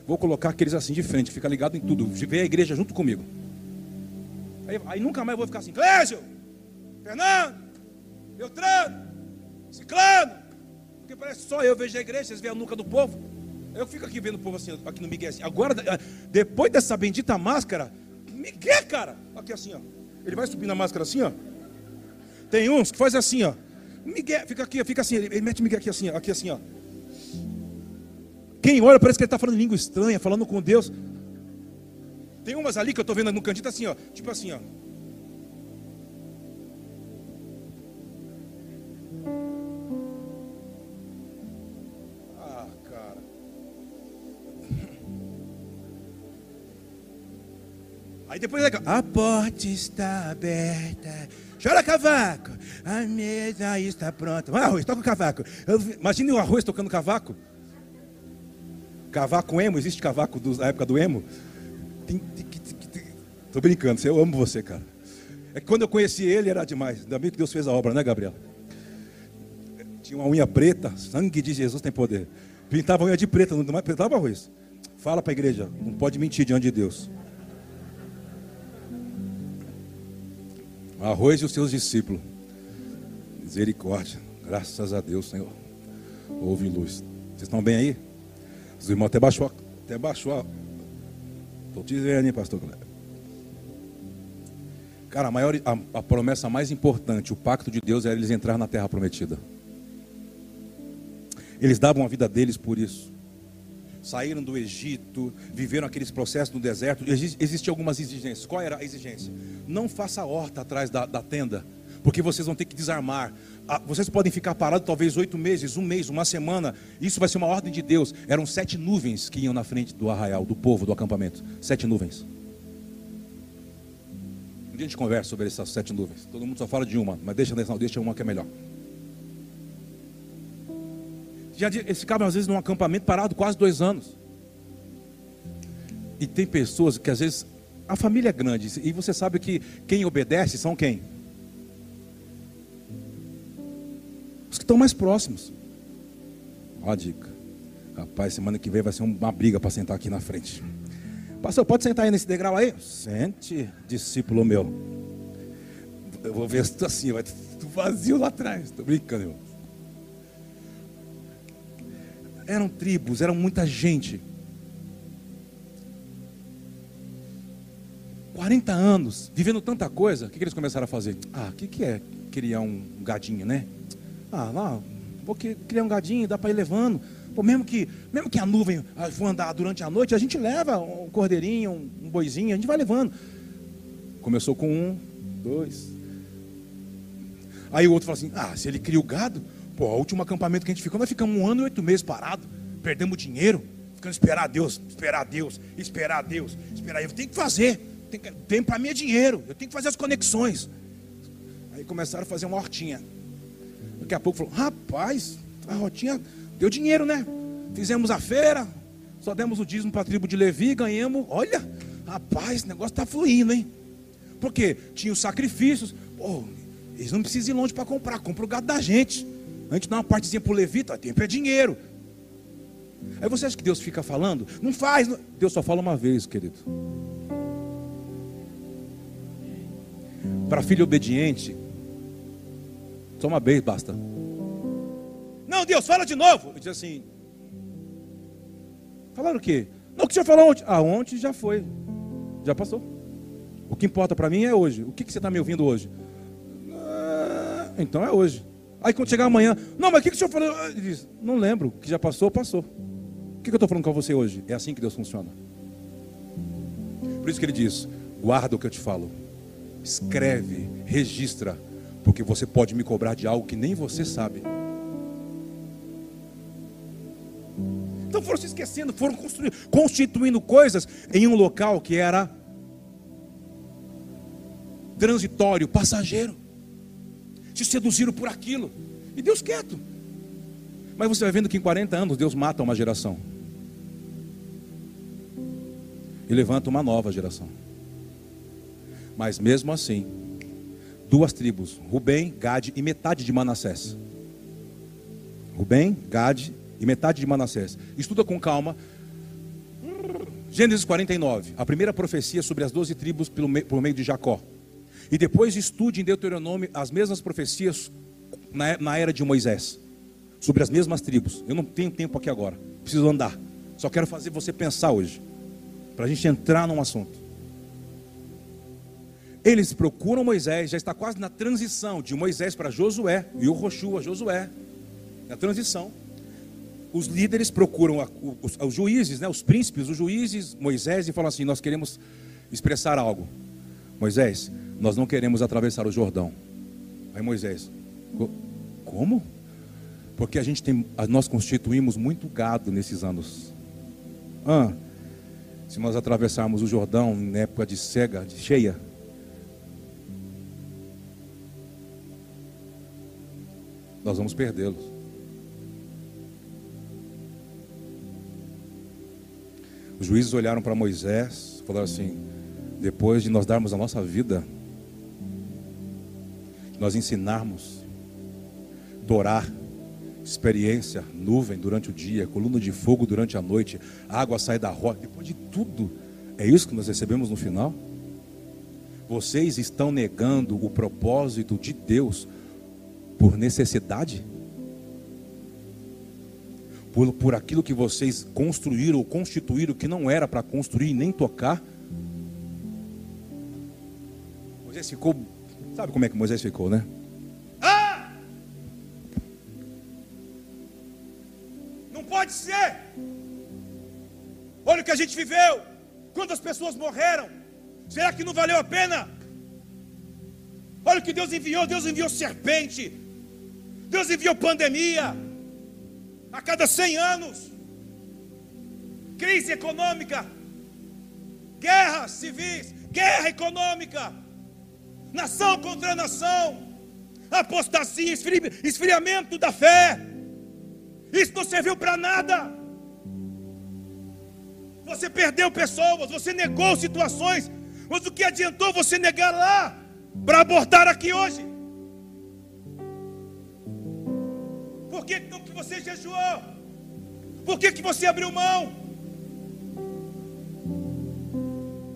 Vou colocar aqueles assim de frente, fica ligado em tudo. Vê a igreja junto comigo. Aí, aí nunca mais vou ficar assim, Clésio, Fernando, Beltrano, Ciclano. Porque parece só eu vejo a igreja, vocês veem a nuca do povo. Eu fico aqui vendo o povo assim, aqui no Miguel assim. Agora, depois dessa bendita máscara, Miguel, cara. Aqui assim, ó. Ele vai subir na máscara assim, ó. Tem uns que faz assim, ó. Miguel, fica aqui, fica assim. Ele mete Miguel aqui assim. Aqui assim, ó. Quem olha parece que ele está falando língua estranha, falando com Deus. Tem umas ali que eu estou vendo no cantinho, tá assim, ó. Tipo assim, ó. Aí depois a porta está aberta. Chora cavaco, a mesa está pronta. Vai arroz, toca o cavaco. Imagine o arroz tocando cavaco. Cavaco emo, existe cavaco da época do emo? Tô brincando, eu amo você, cara. É que quando eu conheci ele era demais. Ainda bem que Deus fez a obra, né, Gabriel? Tinha uma unha preta, sangue de Jesus tem poder. Pintava unha de preta, não mais pintava arroz. Fala para a igreja, não pode mentir diante de Deus. Arroz e os seus discípulos. Misericórdia. Graças a Deus, Senhor. Houve luz. Vocês estão bem aí? Os irmãos até baixou. Até baixou. Estou te dizendo, hein, pastor Cara, a, maior, a, a, promessa mais importante, o pacto de Deus, era eles entrar na terra prometida. Eles davam a vida deles por isso saíram do Egito, viveram aqueles processos no deserto. Existiam algumas exigências. Qual era a exigência? Não faça horta atrás da, da tenda, porque vocês vão ter que desarmar. Ah, vocês podem ficar parados talvez oito meses, um mês, uma semana. Isso vai ser uma ordem de Deus. Eram sete nuvens que iam na frente do arraial, do povo, do acampamento. Sete nuvens. Um dia a gente conversa sobre essas sete nuvens. Todo mundo só fala de uma, mas deixa, deixa uma que é melhor. Já eles ficavam às vezes num acampamento parado quase dois anos. E tem pessoas que às vezes a família é grande e você sabe que quem obedece são quem? Que estão mais próximos. Ó a dica. Rapaz, semana que vem vai ser uma briga para sentar aqui na frente. Pastor, pode sentar aí nesse degrau aí? Sente, discípulo meu. Eu vou ver se tu assim, vai tu vazio lá atrás. Estou brincando, irmão. eram tribos, eram muita gente. 40 anos, vivendo tanta coisa, o que, que eles começaram a fazer? Ah, o que, que é criar um gadinho, né? Ah, lá, vou criar um gadinho, dá para ir levando. Pô, mesmo que, mesmo que a nuvem ah, for andar durante a noite, a gente leva um cordeirinho, um, um boizinho, a gente vai levando. Começou com um, dois. Aí o outro falou assim: ah, se ele cria o gado, Pô, o último acampamento que a gente ficou, nós ficamos um ano e oito meses parados, perdemos dinheiro, ficando esperar a Deus, esperar a Deus, esperar a Deus, esperar. Eu tenho que fazer, tem para mim é dinheiro, eu tenho que fazer as conexões. Aí começaram a fazer uma hortinha. Daqui a pouco falou: rapaz, a hortinha deu dinheiro, né? Fizemos a feira, só demos o dízimo para a tribo de Levi, ganhamos. Olha, rapaz, o negócio está fluindo, hein? Porque tinha os sacrifícios. Pô, eles não precisam ir longe para comprar, compra o gado da gente. A gente dá uma partezinha para o levita, tempo é dinheiro. Aí você acha que Deus fica falando? Não faz. Deus só fala uma vez, querido. Para filho obediente, só uma vez basta. Não, Deus, fala de novo. Ele diz assim. Falaram o quê? Não, o que o senhor falou ontem? Ah, ontem já foi. Já passou. O que importa para mim é hoje. O que, que você está me ouvindo hoje? Ah, então é hoje. Aí quando chegar amanhã, não, mas o que, que o senhor falou? Ele diz, não lembro, que já passou, passou. O que, que eu estou falando com você hoje? É assim que Deus funciona. Por isso que ele diz: guarda o que eu te falo, escreve, registra, porque você pode me cobrar de algo que nem você sabe. Então foram se esquecendo, foram constituindo coisas em um local que era transitório, passageiro se seduziram por aquilo. E Deus quieto. Mas você vai vendo que em 40 anos Deus mata uma geração. E levanta uma nova geração. Mas mesmo assim, duas tribos, Rubem, Gade e metade de Manassés. Rubem, Gade e metade de Manassés. Estuda com calma. Gênesis 49, a primeira profecia sobre as doze tribos por meio de Jacó. E depois estude em Deuteronômio as mesmas profecias na era de Moisés. sobre as mesmas tribos. Eu não tenho tempo aqui agora, preciso andar. Só quero fazer você pensar hoje, para a gente entrar num assunto. Eles procuram Moisés, já está quase na transição de Moisés para Josué, e o Roshua, Josué, na transição. Os líderes procuram a, os, os, juízes, né, os príncipes, os juízes, Moisés, e falam assim: Nós queremos expressar algo. Moisés, nós não queremos atravessar o Jordão. Aí Moisés, como? Porque a gente tem, nós constituímos muito gado nesses anos. Ah, se nós atravessarmos o Jordão na época de cega, de cheia, nós vamos perdê-los. Os juízes olharam para Moisés e falaram assim: depois de nós darmos a nossa vida, nós ensinarmos, dorar, experiência, nuvem durante o dia, coluna de fogo durante a noite, água sai da rocha, depois de tudo, é isso que nós recebemos no final? Vocês estão negando o propósito de Deus por necessidade? Por, por aquilo que vocês construíram ou constituíram que não era para construir nem tocar? Moisés ficou. Sabe como é que Moisés ficou, né? Ah! Não pode ser! Olha o que a gente viveu! Quantas pessoas morreram? Será que não valeu a pena? Olha o que Deus enviou: Deus enviou serpente, Deus enviou pandemia, a cada 100 anos, crise econômica, guerras civis, guerra econômica, nação contra nação, apostasia, esfriamento da fé. Isso não serviu para nada. Você perdeu pessoas, você negou situações, mas o que adiantou você negar lá para abortar aqui hoje? Por que, que você jejuou? Por que, que você abriu mão?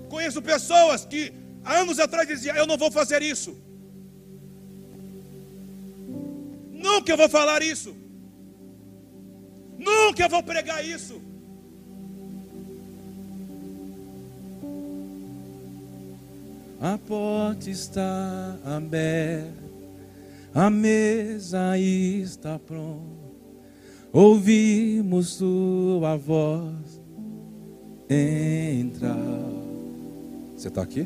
Conheço pessoas que há anos atrás diziam: Eu não vou fazer isso. Nunca eu vou falar isso. Nunca eu vou pregar isso. A porta está aberta a mesa está pronta, ouvimos tua voz, entra. Você está aqui?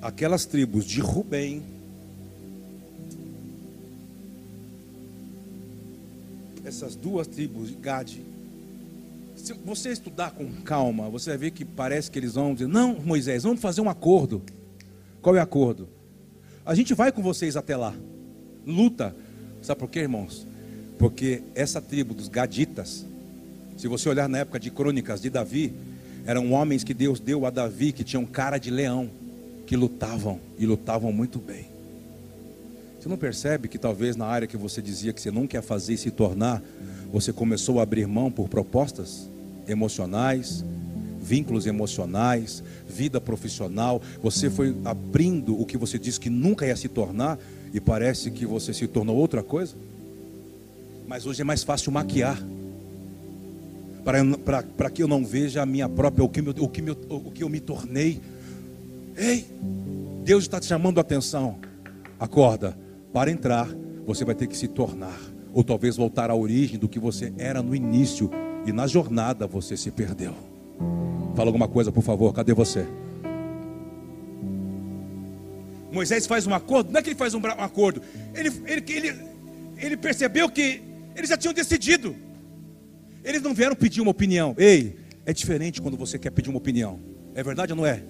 Aquelas tribos de Rubem, essas duas tribos de Gade, se você estudar com calma, você vai ver que parece que eles vão dizer: Não, Moisés, vamos fazer um acordo. Qual é o acordo? A gente vai com vocês até lá. Luta. Sabe por quê, irmãos? Porque essa tribo dos Gaditas, se você olhar na época de crônicas de Davi, eram homens que Deus deu a Davi que tinham cara de leão, que lutavam e lutavam muito bem. Você não percebe que talvez na área que você dizia que você não quer fazer e se tornar, você começou a abrir mão por propostas emocionais, vínculos emocionais, vida profissional. Você foi abrindo o que você disse que nunca ia se tornar e parece que você se tornou outra coisa. Mas hoje é mais fácil maquiar. Para que eu não veja a minha própria, o que, meu, o, que meu, o que eu me tornei. Ei, Deus está te chamando a atenção. Acorda, para entrar, você vai ter que se tornar ou talvez voltar à origem do que você era no início e na jornada você se perdeu. Fala alguma coisa, por favor, cadê você? Moisés faz um acordo, não é que ele faz um acordo, ele, ele, ele, ele percebeu que eles já tinham decidido, eles não vieram pedir uma opinião. Ei, é diferente quando você quer pedir uma opinião, é verdade ou não é?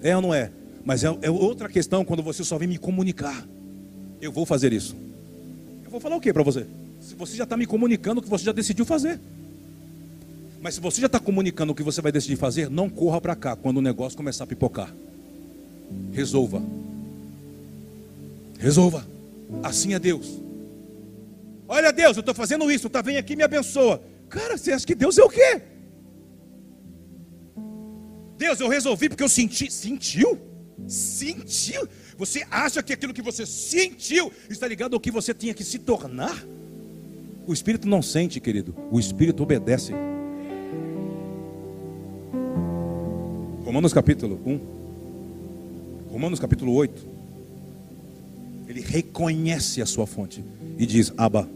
É ou não é? Mas é, é outra questão quando você só vem me comunicar. Eu vou fazer isso. Eu vou falar o que para você? Se você já está me comunicando que você já decidiu fazer. Mas se você já está comunicando o que você vai decidir fazer, não corra para cá quando o negócio começar a pipocar. Resolva. Resolva. Assim é Deus. Olha, Deus, eu estou fazendo isso, tá? Vem aqui e me abençoa. Cara, você acha que Deus é o quê? Deus, eu resolvi porque eu senti. Sentiu? Sentiu? Você acha que aquilo que você sentiu está ligado ao que você tinha que se tornar? O Espírito não sente, querido. O Espírito obedece. Romanos capítulo 1. Romanos capítulo 8. Ele reconhece a sua fonte e diz: Abba.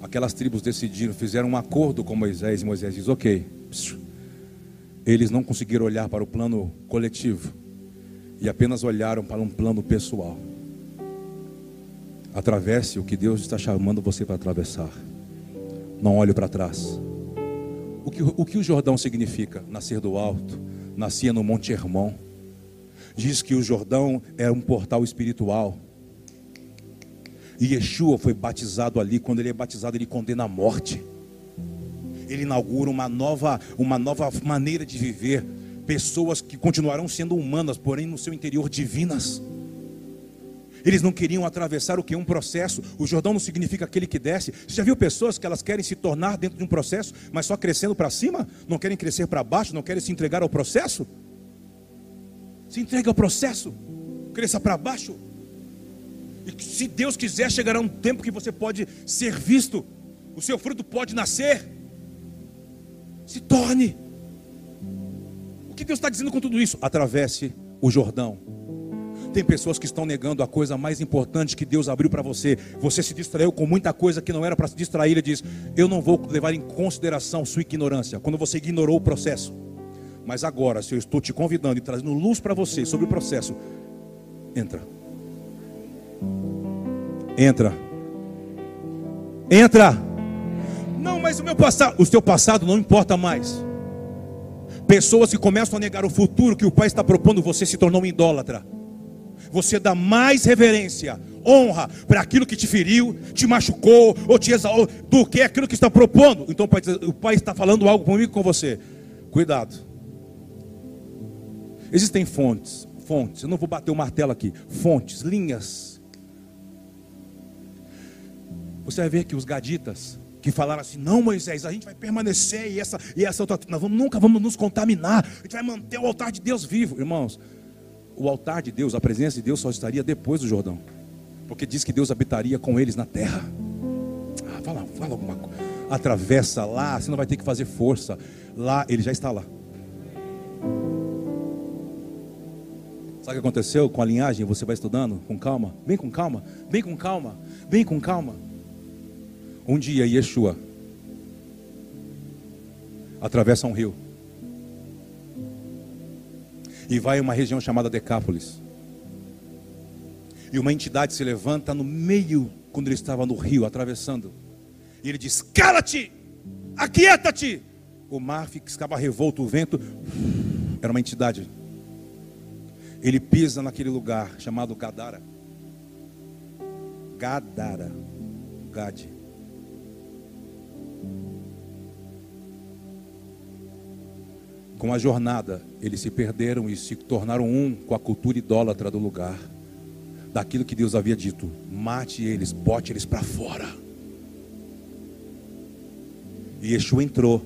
Aquelas tribos decidiram, fizeram um acordo com Moisés, e Moisés diz: Ok. Eles não conseguiram olhar para o plano coletivo e apenas olharam para um plano pessoal. Atravesse o que Deus está chamando você para atravessar. Não olhe para trás. O que, o que o Jordão significa? Nascer do alto, nascia no Monte Hermon. Diz que o Jordão era um portal espiritual. E Yeshua foi batizado ali. Quando ele é batizado, ele condena a morte. Ele inaugura uma nova, uma nova maneira de viver. Pessoas que continuarão sendo humanas, porém no seu interior divinas. Eles não queriam atravessar o que? Um processo. O Jordão não significa aquele que desce. Você já viu pessoas que elas querem se tornar dentro de um processo, mas só crescendo para cima? Não querem crescer para baixo? Não querem se entregar ao processo? Se entregue ao processo, cresça para baixo. E se Deus quiser, chegará um tempo que você pode ser visto, o seu fruto pode nascer. Se torne. O que Deus está dizendo com tudo isso? Atravesse o Jordão. Tem pessoas que estão negando a coisa mais importante que Deus abriu para você. Você se distraiu com muita coisa que não era para se distrair. Ele diz: Eu não vou levar em consideração sua ignorância. Quando você ignorou o processo. Mas agora, se eu estou te convidando e trazendo luz para você sobre o processo, entra. Entra. Entra. Não, mas o meu passado, o seu passado não importa mais. Pessoas que começam a negar o futuro que o Pai está propondo, você se tornou um idólatra. Você dá mais reverência, honra para aquilo que te feriu, te machucou ou te exaltou do que aquilo que está propondo. Então o pai, o pai está falando algo comigo com você. Cuidado. Existem fontes, fontes. Eu não vou bater o martelo aqui. Fontes, linhas. Você vai ver que os gaditas que falaram assim: "Não, Moisés, a gente vai permanecer e essa e essa outra, nós vamos, nunca vamos nos contaminar. A gente vai manter o altar de Deus vivo, irmãos. O altar de Deus, a presença de Deus só estaria depois do Jordão. Porque diz que Deus habitaria com eles na terra. Ah, fala, fala alguma coisa. Atravessa lá, você não vai ter que fazer força. Lá, ele já está lá. Sabe o que aconteceu com a linhagem? Você vai estudando com calma. Vem com calma, vem com calma, vem com calma. Um dia, Yeshua atravessa um rio e vai a uma região chamada Decápolis. E uma entidade se levanta no meio, quando ele estava no rio, atravessando. E ele diz: Cala-te, aquieta-te. O mar ficava revolto, o vento. Era uma entidade. Ele pisa naquele lugar chamado Gadara. Gadara. Gade. Com a jornada, eles se perderam e se tornaram um com a cultura idólatra do lugar. Daquilo que Deus havia dito: mate eles, bote eles para fora. E Yeshua entrou,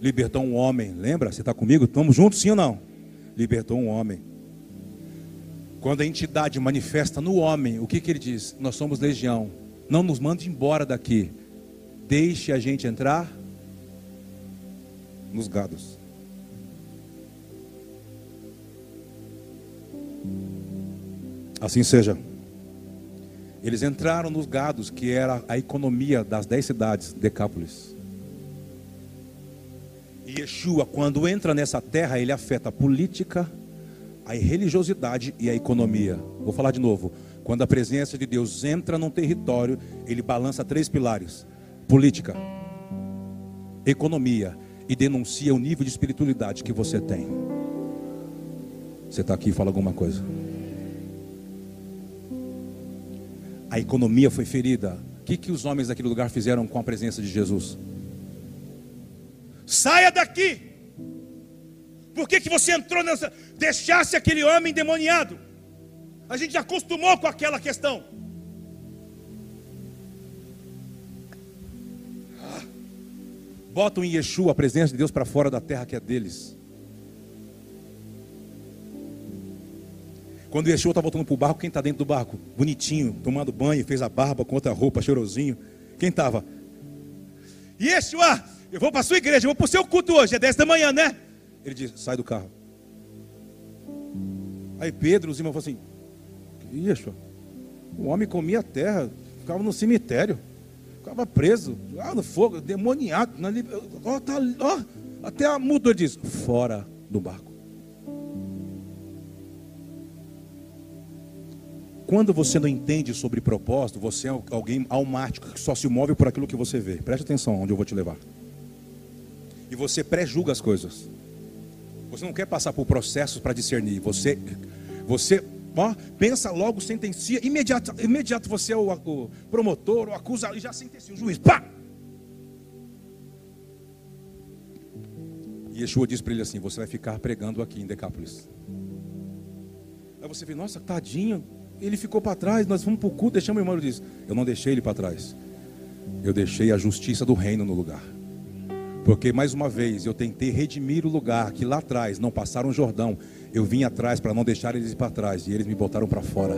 libertou um homem. Lembra? Você está comigo? Estamos juntos, sim ou não? Libertou um homem. Quando a entidade manifesta no homem, o que, que ele diz? Nós somos legião. Não nos mande embora daqui. Deixe a gente entrar nos gados. Assim seja. Eles entraram nos gados, que era a economia das dez cidades, Decápolis. E Yeshua, quando entra nessa terra, ele afeta a política, a religiosidade e a economia. Vou falar de novo. Quando a presença de Deus entra num território, ele balança três pilares: política, economia e denuncia o nível de espiritualidade que você tem. Você está aqui e fala alguma coisa. A economia foi ferida. O que, que os homens daquele lugar fizeram com a presença de Jesus? Saia daqui! Por que, que você entrou nessa. Deixasse aquele homem endemoniado? A gente já acostumou com aquela questão. Botam em Yeshua a presença de Deus para fora da terra que é deles. Quando Yeshua está voltando para o barco, quem está dentro do barco? Bonitinho, tomando banho, fez a barba com outra roupa, cheirosinho. Quem estava? Yeshua, eu vou para a sua igreja, eu vou para o seu culto hoje, é 10 da manhã, né? Ele diz: sai do carro. Aí Pedro, os irmãos falam assim: Yeshua, o homem comia terra, ficava no cemitério, ficava preso, lá no fogo, demoniado. Na li... tá, até a muda diz: fora do barco. Quando você não entende sobre propósito, você é alguém almático que só se move por aquilo que você vê. Preste atenção onde eu vou te levar. E você pré-julga as coisas. Você não quer passar por processos para discernir. Você, você ó, pensa logo, sentencia. Imediato, imediato você é o, o promotor, o acusador, e já sentencia o juiz. Pá! E Yeshua diz para ele assim: Você vai ficar pregando aqui em Decápolis. Aí você vê, nossa, tadinho, ele ficou para trás, nós fomos para o culto, deixamos o irmão, ele diz, eu não deixei ele para trás. Eu deixei a justiça do reino no lugar. Porque mais uma vez eu tentei redimir o lugar que lá atrás não passaram o Jordão. Eu vim atrás para não deixar eles ir para trás e eles me botaram para fora.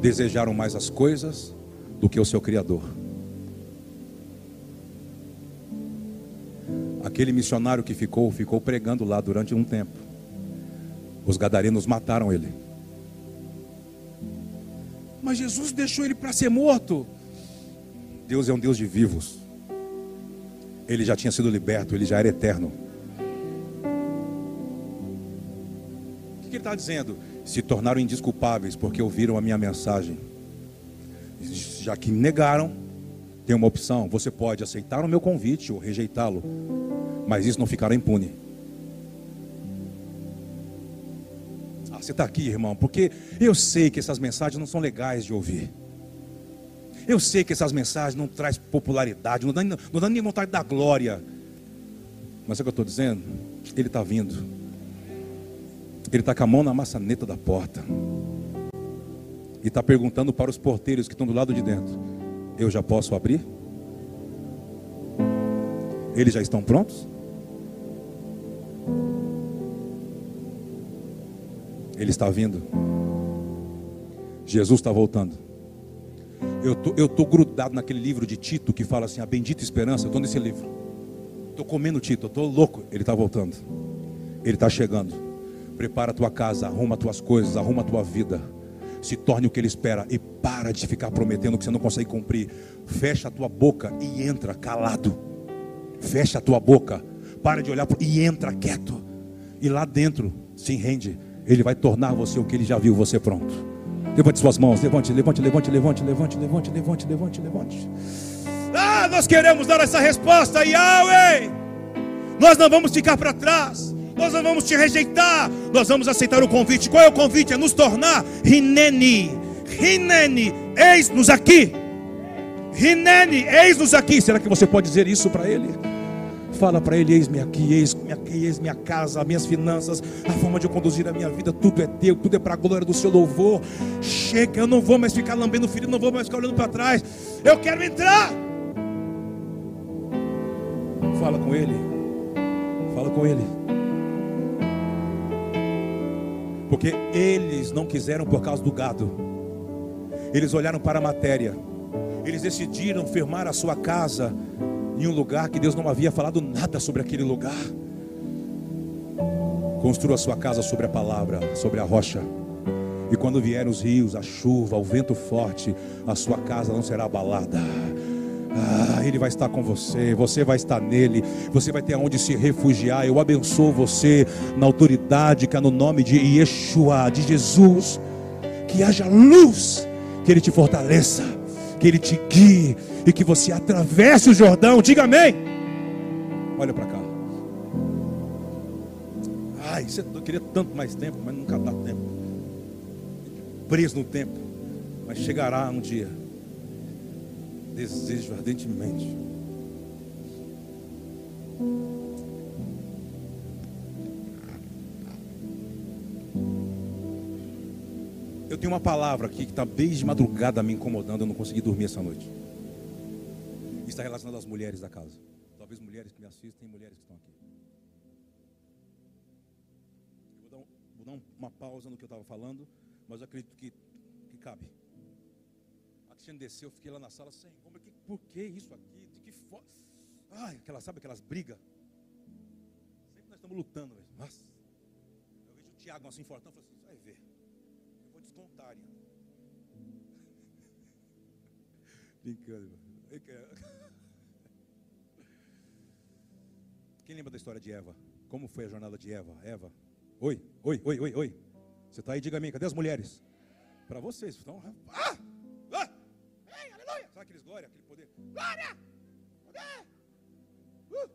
Desejaram mais as coisas do que o seu Criador. Aquele missionário que ficou, ficou pregando lá durante um tempo. Os gadarenos mataram ele. Mas Jesus deixou ele para ser morto. Deus é um Deus de vivos. Ele já tinha sido liberto, ele já era eterno. Que ele está dizendo? Se tornaram indisculpáveis porque ouviram a minha mensagem. Já que negaram, tem uma opção: você pode aceitar o meu convite ou rejeitá-lo, mas isso não ficará impune. você está aqui, irmão, porque eu sei que essas mensagens não são legais de ouvir. Eu sei que essas mensagens não trazem popularidade, não dá, não nem vontade da glória. Mas é o que eu estou dizendo? Ele está vindo. Ele está com a mão na maçaneta da porta. E está perguntando para os porteiros que estão do lado de dentro: Eu já posso abrir? Eles já estão prontos? Ele está vindo. Jesus está voltando. Eu tô, eu tô grudado naquele livro de Tito que fala assim, a bendita esperança. Eu estou nesse livro. Estou comendo Tito, estou louco. Ele está voltando. Ele está chegando. Prepara a tua casa, arruma as tuas coisas, arruma a tua vida. Se torne o que ele espera e para de ficar prometendo que você não consegue cumprir. Fecha a tua boca e entra calado. Fecha a tua boca, para de olhar e entra quieto. E lá dentro se rende ele vai tornar você o que ele já viu você pronto. Levante suas mãos, levante, levante, levante, levante, levante, levante, levante, levante, levante. Ah, nós queremos dar essa resposta, Yahweh. Nós não vamos ficar para trás. Nós não vamos te rejeitar. Nós vamos aceitar o convite. Qual é o convite? É nos tornar Rineni. Rineni, eis-nos aqui. Rineni, eis-nos aqui. Será que você pode dizer isso para ele? Fala para ele: eis-me aqui, eis-me aqui, eis minha casa, minhas finanças, a forma de eu conduzir a minha vida, tudo é teu, tudo é para a glória do seu louvor. Chega, eu não vou mais ficar lambendo o filho, não vou mais ficar olhando para trás. Eu quero entrar. Fala com ele. Fala com ele. Porque eles não quiseram por causa do gado. Eles olharam para a matéria. Eles decidiram firmar a sua casa em um lugar que Deus não havia falado nada sobre aquele lugar. Construa sua casa sobre a palavra, sobre a rocha. E quando vierem os rios, a chuva, o vento forte, a sua casa não será abalada. Ah, ele vai estar com você, você vai estar nele, você vai ter aonde se refugiar. Eu abençoo você na autoridade que é no nome de Yeshua, de Jesus. Que haja luz, que ele te fortaleça, que ele te guie, e que você atravesse o Jordão. Diga amém. Olha para cá. Ai, você queria tanto mais tempo, mas nunca dá tempo. Preso no tempo. Mas chegará um dia. Desejo ardentemente. Eu tenho uma palavra aqui que está desde madrugada me incomodando. Eu não consegui dormir essa noite está relacionado às mulheres da casa. talvez mulheres que me assistem, mulheres que estão aqui. Eu vou dar, um- vou dar um- uma pausa no que eu estava falando, mas eu acredito que, que cabe. Desceu, eu fiquei lá na sala, Senhor, mas que, por que isso aqui? De que forma? Ai, aquela, sabe aquelas brigas? Sempre nós estamos lutando, velho. Nossa. Eu vejo o Tiago assim fortão, eu falo assim, vai ver. Eu vou descontar, Ariana. Brincando, irmão. Quem lembra da história de Eva? Como foi a jornada de Eva? Eva? Oi, oi, oi, oi, oi. Você está aí, diga a mim, cadê as mulheres? Para vocês. Então! Ah! Glória, aquele poder? Glória! Poder! Uh!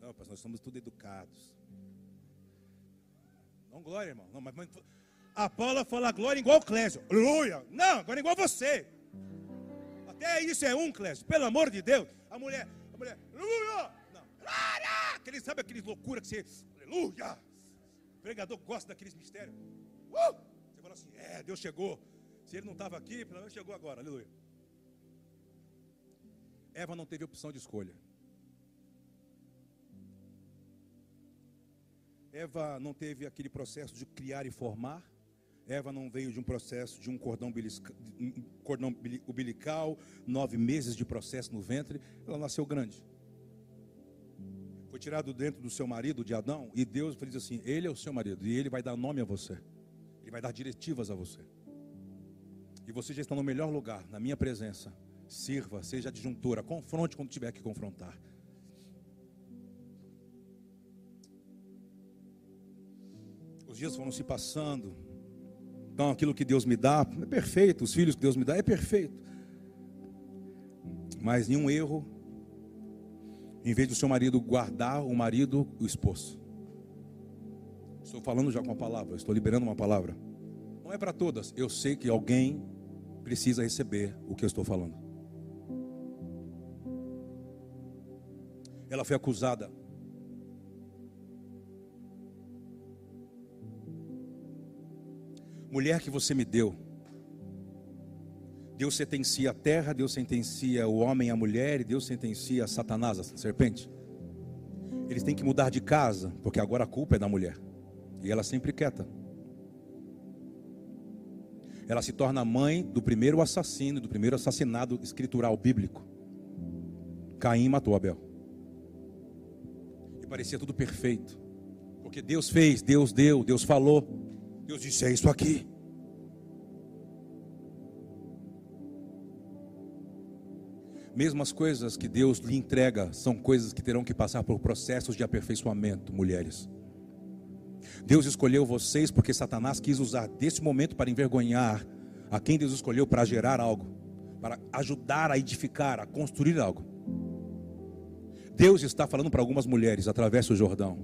Não, pastor, nós somos tudo educados. Não glória, irmão. Não, mas, mas a Paula fala glória igual o Clésio. Aleluia! Não, agora igual você. Até isso é um, Clésio. Pelo amor de Deus. A mulher, a mulher, aleluia! Não, glória! Aquele, sabe aqueles loucura que você, aleluia! O pregador gosta daqueles mistérios. Uh! Você fala assim, é, Deus chegou. Se ele não estava aqui, pelo menos chegou agora, aleluia. Eva não teve opção de escolha. Eva não teve aquele processo de criar e formar. Eva não veio de um processo de um cordão, cordão umbil- umbilical, nove meses de processo no ventre. Ela nasceu grande. Foi tirado dentro do seu marido, de Adão, e Deus diz assim: Ele é o seu marido, e ele vai dar nome a você. Ele vai dar diretivas a você. E você já está no melhor lugar, na minha presença. Sirva, seja adjuntora, confronte quando tiver que confrontar. Os dias foram se passando. Então, aquilo que Deus me dá é perfeito. Os filhos que Deus me dá é perfeito. Mas nenhum erro. Em vez do seu marido guardar, o marido o expôs. Estou falando já com a palavra, estou liberando uma palavra. Não é para todas. Eu sei que alguém precisa receber o que eu estou falando. Ela foi acusada. Mulher que você me deu. Deus sentencia a terra, Deus sentencia o homem a mulher, e Deus sentencia Satanás, a serpente. Eles têm que mudar de casa, porque agora a culpa é da mulher. E ela sempre quieta. Ela se torna mãe do primeiro assassino, do primeiro assassinado escritural bíblico. Caim matou Abel. E parecia tudo perfeito. Porque Deus fez, Deus deu, Deus falou. Deus disse: é isso aqui. Mesmo as coisas que Deus lhe entrega são coisas que terão que passar por processos de aperfeiçoamento, mulheres. Deus escolheu vocês porque Satanás quis usar desse momento para envergonhar a quem Deus escolheu para gerar algo, para ajudar a edificar, a construir algo. Deus está falando para algumas mulheres através do Jordão.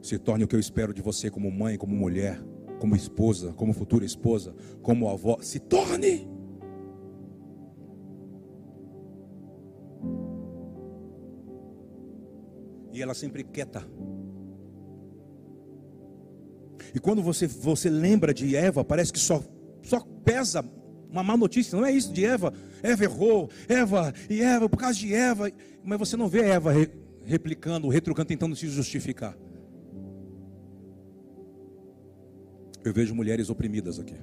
Se torne o que eu espero de você como mãe, como mulher, como esposa, como futura esposa, como avó. Se torne. E ela sempre quieta. E quando você, você lembra de Eva, parece que só, só pesa uma má notícia. Não é isso de Eva. Eva errou, Eva e Eva, por causa de Eva. Mas você não vê Eva re- replicando, retrucando, tentando se justificar. Eu vejo mulheres oprimidas aqui.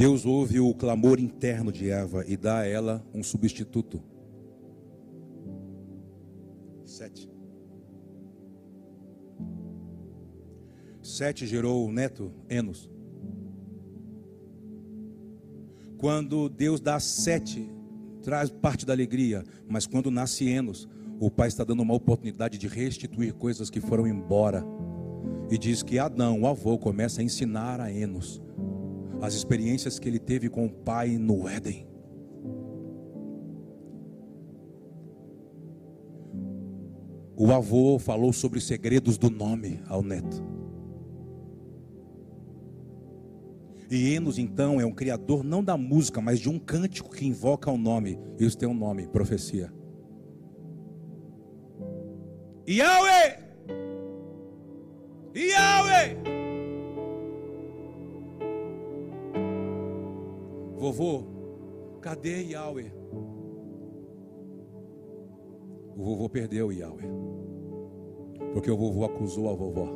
Deus ouve o clamor interno de Eva e dá a ela um substituto. Sete. Sete gerou o neto Enos. Quando Deus dá sete, traz parte da alegria, mas quando nasce Enos, o pai está dando uma oportunidade de restituir coisas que foram embora. E diz que Adão, o avô, começa a ensinar a Enos as experiências que ele teve com o pai no Éden. O avô falou sobre os segredos do nome ao neto. E Enos, então, é um criador não da música, mas de um cântico que invoca o nome. Isso tem um nome, profecia. Yahweh! Yahweh! Vovô, cadê Yahweh? O vovô perdeu Yahweh. Porque o vovô acusou a vovó.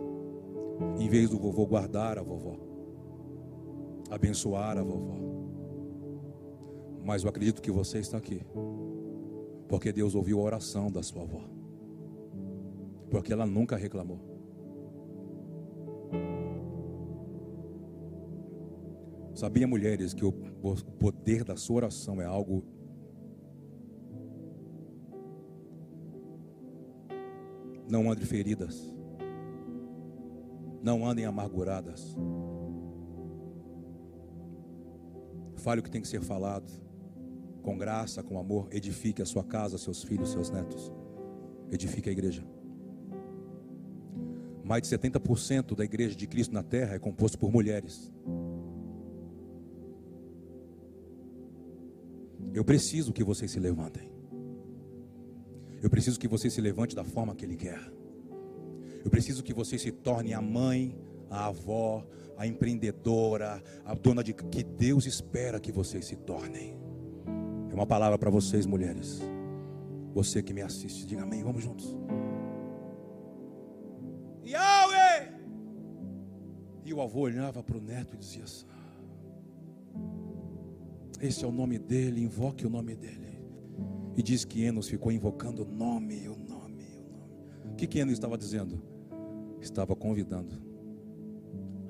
Em vez do vovô guardar a vovó, abençoar a vovó. Mas eu acredito que você está aqui. Porque Deus ouviu a oração da sua avó. Porque ela nunca reclamou. Sabia, mulheres, que o poder da sua oração é algo Não andem feridas. Não andem amarguradas. Fale o que tem que ser falado. Com graça, com amor. Edifique a sua casa, seus filhos, seus netos. Edifique a igreja. Mais de 70% da igreja de Cristo na terra é composto por mulheres. Eu preciso que vocês se levantem. Eu preciso que você se levante da forma que Ele quer. Eu preciso que você se torne a mãe, a avó, a empreendedora, a dona de que Deus espera que vocês se tornem. É uma palavra para vocês, mulheres. Você que me assiste, diga amém. Vamos juntos. Yahweh! E o avô olhava para o neto e dizia assim: Esse é o nome dele, invoque o nome dele. E diz que Enos ficou invocando o nome, o nome, o nome. O que, que Enos estava dizendo? Estava convidando.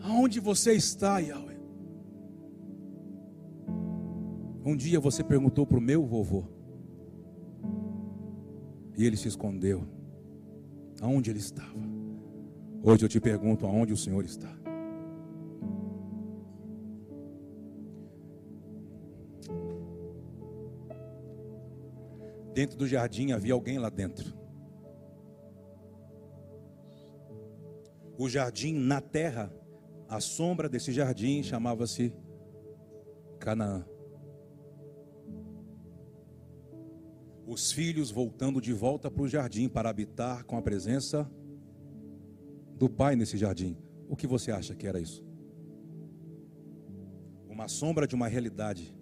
Aonde você está, Yahweh? Um dia você perguntou para o meu vovô. E ele se escondeu. Aonde ele estava? Hoje eu te pergunto aonde o Senhor está. Dentro do jardim havia alguém lá dentro. O jardim na terra, a sombra desse jardim chamava-se Canaã. Os filhos voltando de volta para o jardim para habitar com a presença do pai nesse jardim. O que você acha que era isso? Uma sombra de uma realidade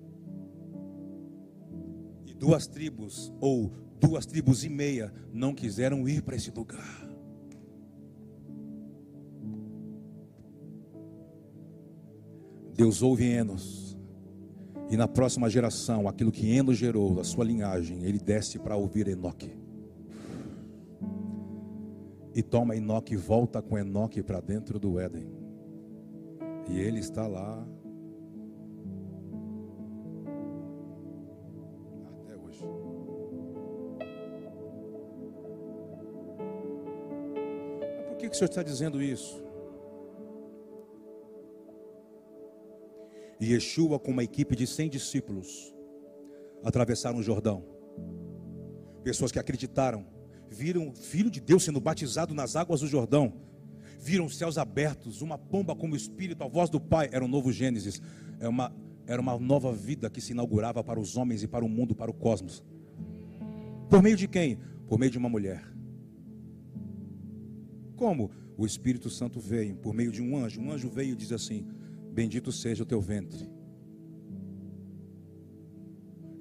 duas tribos, ou duas tribos e meia, não quiseram ir para esse lugar. Deus ouve Enos, e na próxima geração, aquilo que Enos gerou, da sua linhagem, ele desce para ouvir Enoque. E toma Enoque e volta com Enoque para dentro do Éden. E ele está lá que o Senhor está dizendo isso? E Yeshua, com uma equipe de 100 discípulos, atravessaram o Jordão. Pessoas que acreditaram, viram o Filho de Deus sendo batizado nas águas do Jordão, viram os céus abertos, uma pomba como Espírito, a voz do Pai, era um novo Gênesis, era é uma, era uma nova vida que se inaugurava para os homens e para o mundo, para o cosmos. Por meio de quem? Por meio de uma mulher. Como? O Espírito Santo veio por meio de um anjo. Um anjo veio e diz assim: Bendito seja o teu ventre.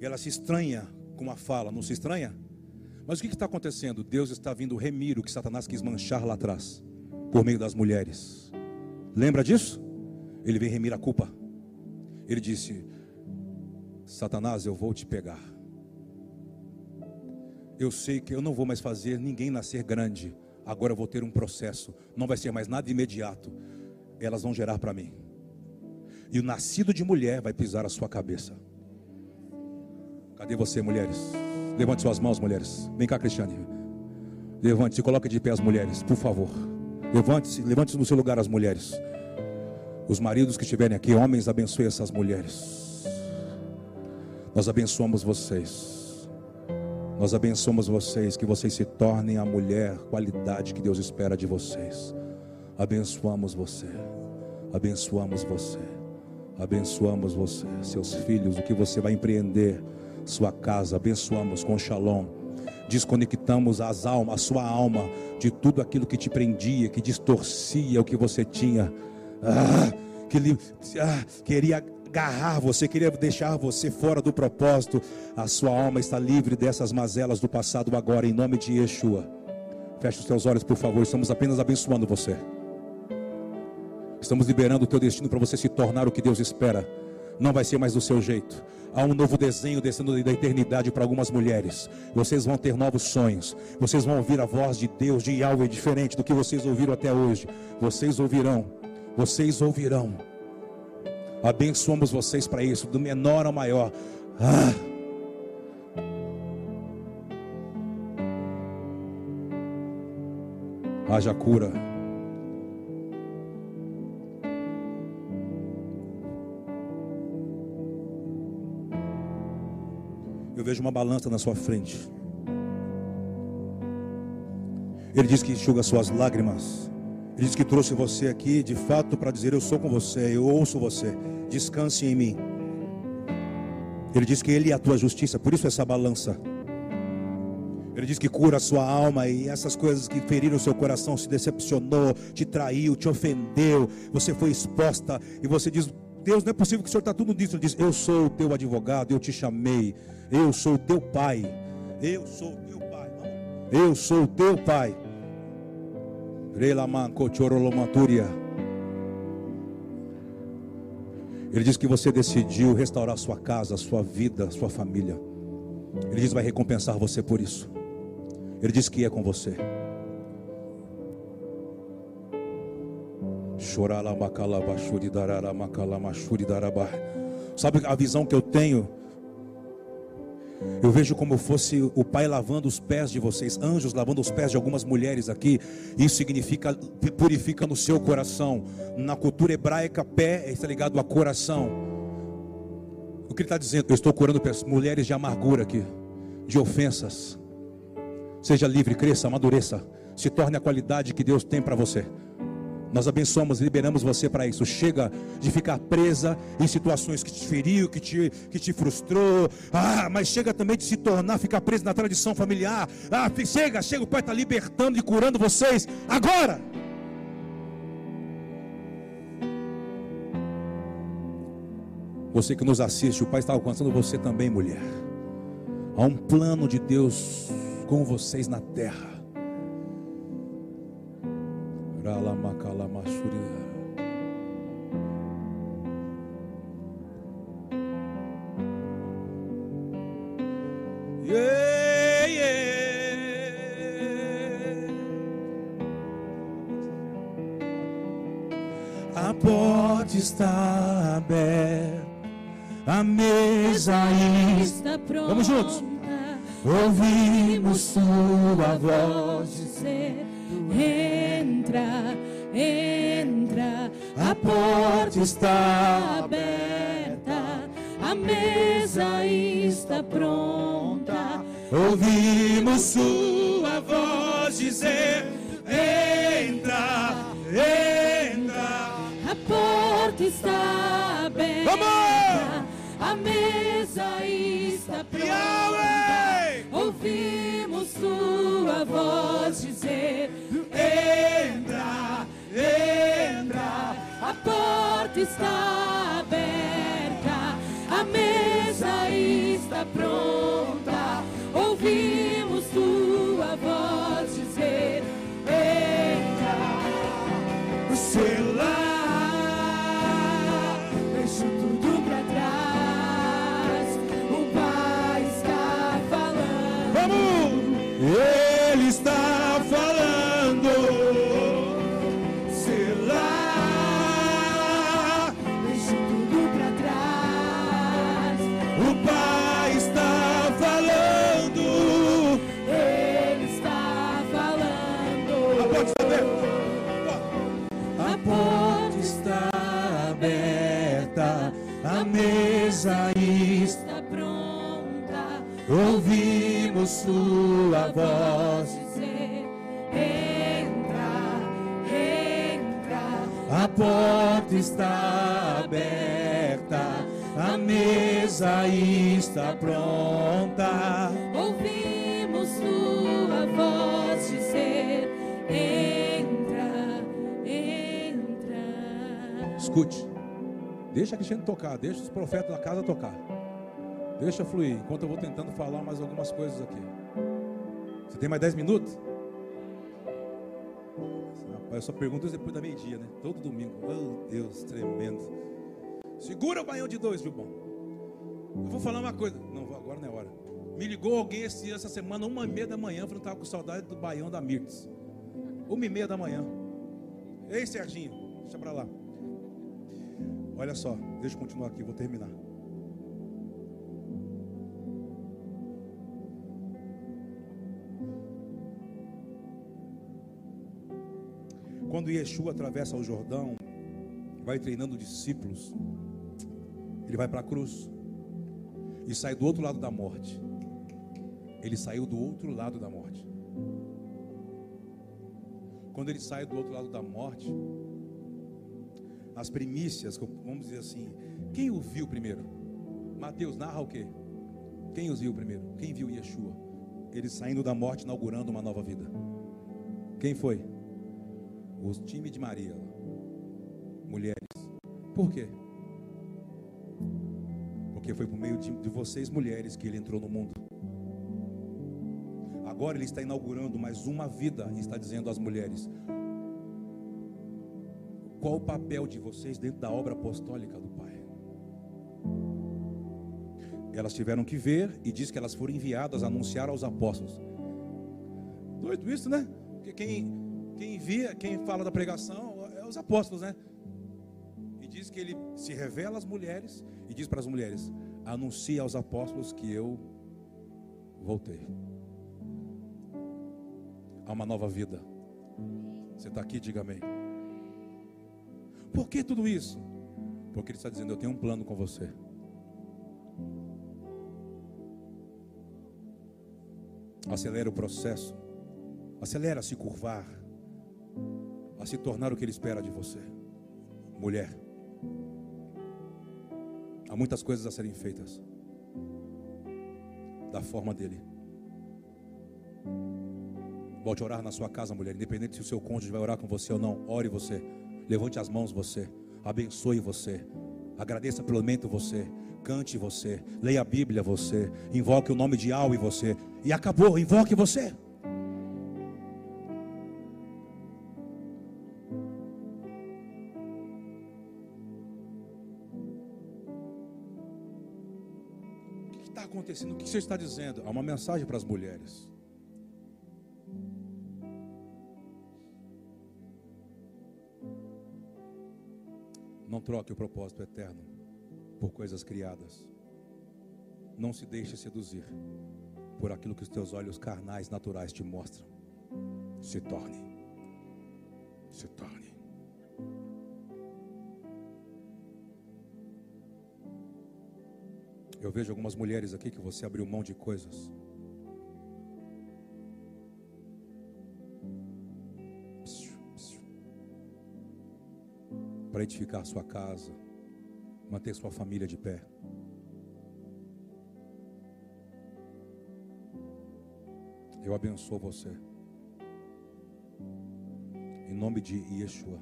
E ela se estranha com a fala, não se estranha? Mas o que está acontecendo? Deus está vindo remir o que Satanás quis manchar lá atrás, por meio das mulheres. Lembra disso? Ele vem remir a culpa. Ele disse: Satanás, eu vou te pegar. Eu sei que eu não vou mais fazer ninguém nascer grande Agora eu vou ter um processo. Não vai ser mais nada imediato. Elas vão gerar para mim. E o nascido de mulher vai pisar a sua cabeça. Cadê você, mulheres? Levante suas mãos, mulheres. Vem cá, Cristiane. Levante-se, coloque de pé as mulheres, por favor. Levante-se, levante-se no seu lugar as mulheres. Os maridos que estiverem aqui, homens, abençoe essas mulheres. Nós abençoamos vocês. Nós abençoamos vocês, que vocês se tornem a mulher, qualidade que Deus espera de vocês. Abençoamos você, abençoamos você, abençoamos você, seus filhos, o que você vai empreender, sua casa, abençoamos com shalom. desconectamos as almas, a sua alma de tudo aquilo que te prendia, que distorcia o que você tinha, ah, que ah, queria agarrar você, queria deixar você fora do propósito. A sua alma está livre dessas mazelas do passado agora, em nome de Yeshua. Feche os teus olhos, por favor. Estamos apenas abençoando você. Estamos liberando o teu destino para você se tornar o que Deus espera. Não vai ser mais do seu jeito. Há um novo desenho descendo da eternidade para algumas mulheres. Vocês vão ter novos sonhos. Vocês vão ouvir a voz de Deus de Yahweh diferente do que vocês ouviram até hoje. Vocês ouvirão. Vocês ouvirão. Abençoamos vocês para isso, do menor ao maior. Ah. Haja cura. Eu vejo uma balança na sua frente. Ele diz que enxuga suas lágrimas. Ele diz que trouxe você aqui de fato para dizer: Eu sou com você, eu ouço você. Descanse em mim. Ele diz que Ele é a tua justiça, por isso essa balança. Ele diz que cura a sua alma e essas coisas que feriram o seu coração, se decepcionou, te traiu, te ofendeu, você foi exposta e você diz: Deus, não é possível que o Senhor está tudo nisso. Ele diz: Eu sou o teu advogado, eu te chamei, eu sou o teu pai, eu sou o teu pai, eu sou o teu pai. Ele diz que você decidiu restaurar sua casa, sua vida, sua família. Ele diz vai recompensar você por isso. Ele diz que é com você. Sabe a visão que eu tenho? Eu vejo como fosse o Pai lavando os pés de vocês, anjos lavando os pés de algumas mulheres aqui. Isso significa purifica no seu coração. Na cultura hebraica, pé está ligado a coração. O que ele está dizendo? Eu estou curando mulheres de amargura aqui, de ofensas. Seja livre, cresça, amadureça, se torne a qualidade que Deus tem para você. Nós abençoamos, liberamos você para isso. Chega de ficar presa em situações que te feriu, que te, que te frustrou. Ah, mas chega também de se tornar, ficar preso na tradição familiar. Ah, chega, chega, o Pai está libertando e curando vocês agora. Você que nos assiste, o Pai está alcançando você também, mulher. Há um plano de Deus com vocês na terra. Yeah, porta está aberta, a mesa está Está pronta. Vamos juntos. Ouvimos sua voz dizer: Entra, entra. A porta está aberta, a mesa está pronta. Ouvimos sua voz dizer: Entra, entra. A porta está aberta. Vamos! A mesa está pronta. Yahweh! Ouvimos sua voz dizer: Entra, entra. A porta está aberta, a mesa está pronta. Ouvimos está aberta, a mesa está. pronta. Ouvimos sua voz. dizer: Entra, entra. A porta está aberta, a mesa está pronta. Ouvimos tua a voz dizer: entra, Escute. Deixa a Cristiane tocar, deixa os profetas da casa tocar. Deixa fluir, enquanto eu vou tentando falar mais algumas coisas aqui. Você tem mais 10 minutos? Rapaz, eu só pergunto depois da meio-dia, né? Todo domingo. Oh, Deus, tremendo. Segura o baião de dois, viu, bom? Eu vou falar uma coisa. Não, agora não é hora. Me ligou alguém esse, essa semana, uma e meia da manhã, falando que estava com saudade do baião da Mirtz. Uma e meia da manhã. Ei, Serginho, deixa pra lá. Olha só, deixa eu continuar aqui, vou terminar. Quando Yeshua atravessa o Jordão, vai treinando discípulos, ele vai para a cruz e sai do outro lado da morte. Ele saiu do outro lado da morte. Quando ele sai do outro lado da morte, as primícias, vamos dizer assim, quem o viu primeiro? Mateus narra o quê? Quem os viu primeiro? Quem viu Yeshua? Ele saindo da morte, inaugurando uma nova vida. Quem foi? Os time de Maria, mulheres. Por quê? Porque foi por meio de vocês, mulheres, que ele entrou no mundo. Agora ele está inaugurando mais uma vida e está dizendo às mulheres: qual o papel de vocês dentro da obra apostólica do Pai? Elas tiveram que ver e diz que elas foram enviadas a anunciar aos apóstolos. Doido isso, né? Porque quem, quem via, quem fala da pregação é os apóstolos, né? E diz que ele se revela às mulheres e diz para as mulheres: anuncie aos apóstolos que eu voltei. Há uma nova vida. Você está aqui, diga amém. Por que tudo isso? Porque Ele está dizendo: Eu tenho um plano com você. Acelera o processo. Acelera a se curvar. A se tornar o que Ele espera de você. Mulher. Há muitas coisas a serem feitas. Da forma dele. Volte a orar na sua casa, mulher. Independente se o seu cônjuge vai orar com você ou não. Ore você. Levante as mãos você. Abençoe você. Agradeça pelo momento você. Cante você. Leia a Bíblia você. Invoque o nome de em você. E acabou. Invoque você. O que está acontecendo? O que você está dizendo? Há uma mensagem para as mulheres. Troque o propósito eterno por coisas criadas. Não se deixe seduzir por aquilo que os teus olhos carnais naturais te mostram. Se torne. Se torne. Eu vejo algumas mulheres aqui que você abriu mão de coisas. Para edificar sua casa, manter sua família de pé. Eu abençoo você. Em nome de Yeshua.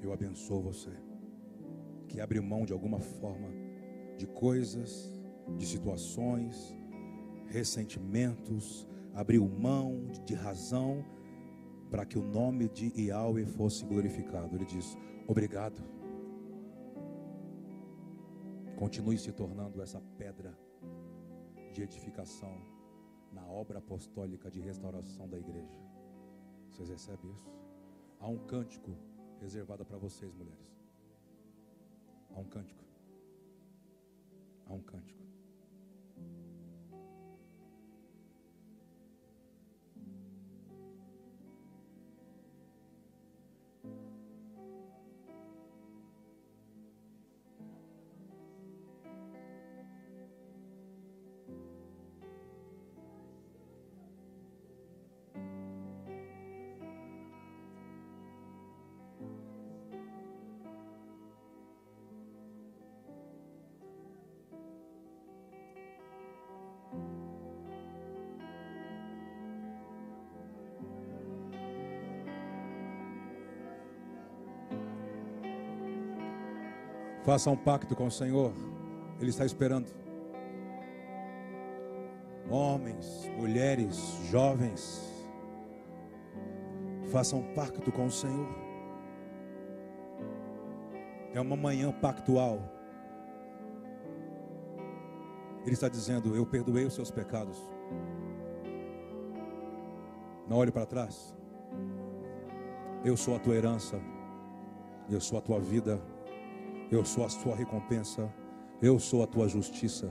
Eu abençoo você. Que abre mão de alguma forma de coisas, de situações, ressentimentos, abriu mão de razão para que o nome de Yahweh fosse glorificado. Ele diz: Obrigado. Continue se tornando essa pedra de edificação na obra apostólica de restauração da igreja. Vocês recebem isso? Há um cântico reservado para vocês, mulheres. Há um cântico. Há um cântico. Faça um pacto com o Senhor. Ele está esperando. Homens, mulheres, jovens, façam um pacto com o Senhor. É uma manhã pactual. Ele está dizendo: Eu perdoei os seus pecados. Não olhe para trás. Eu sou a tua herança. Eu sou a tua vida. Eu sou a tua recompensa. Eu sou a tua justiça.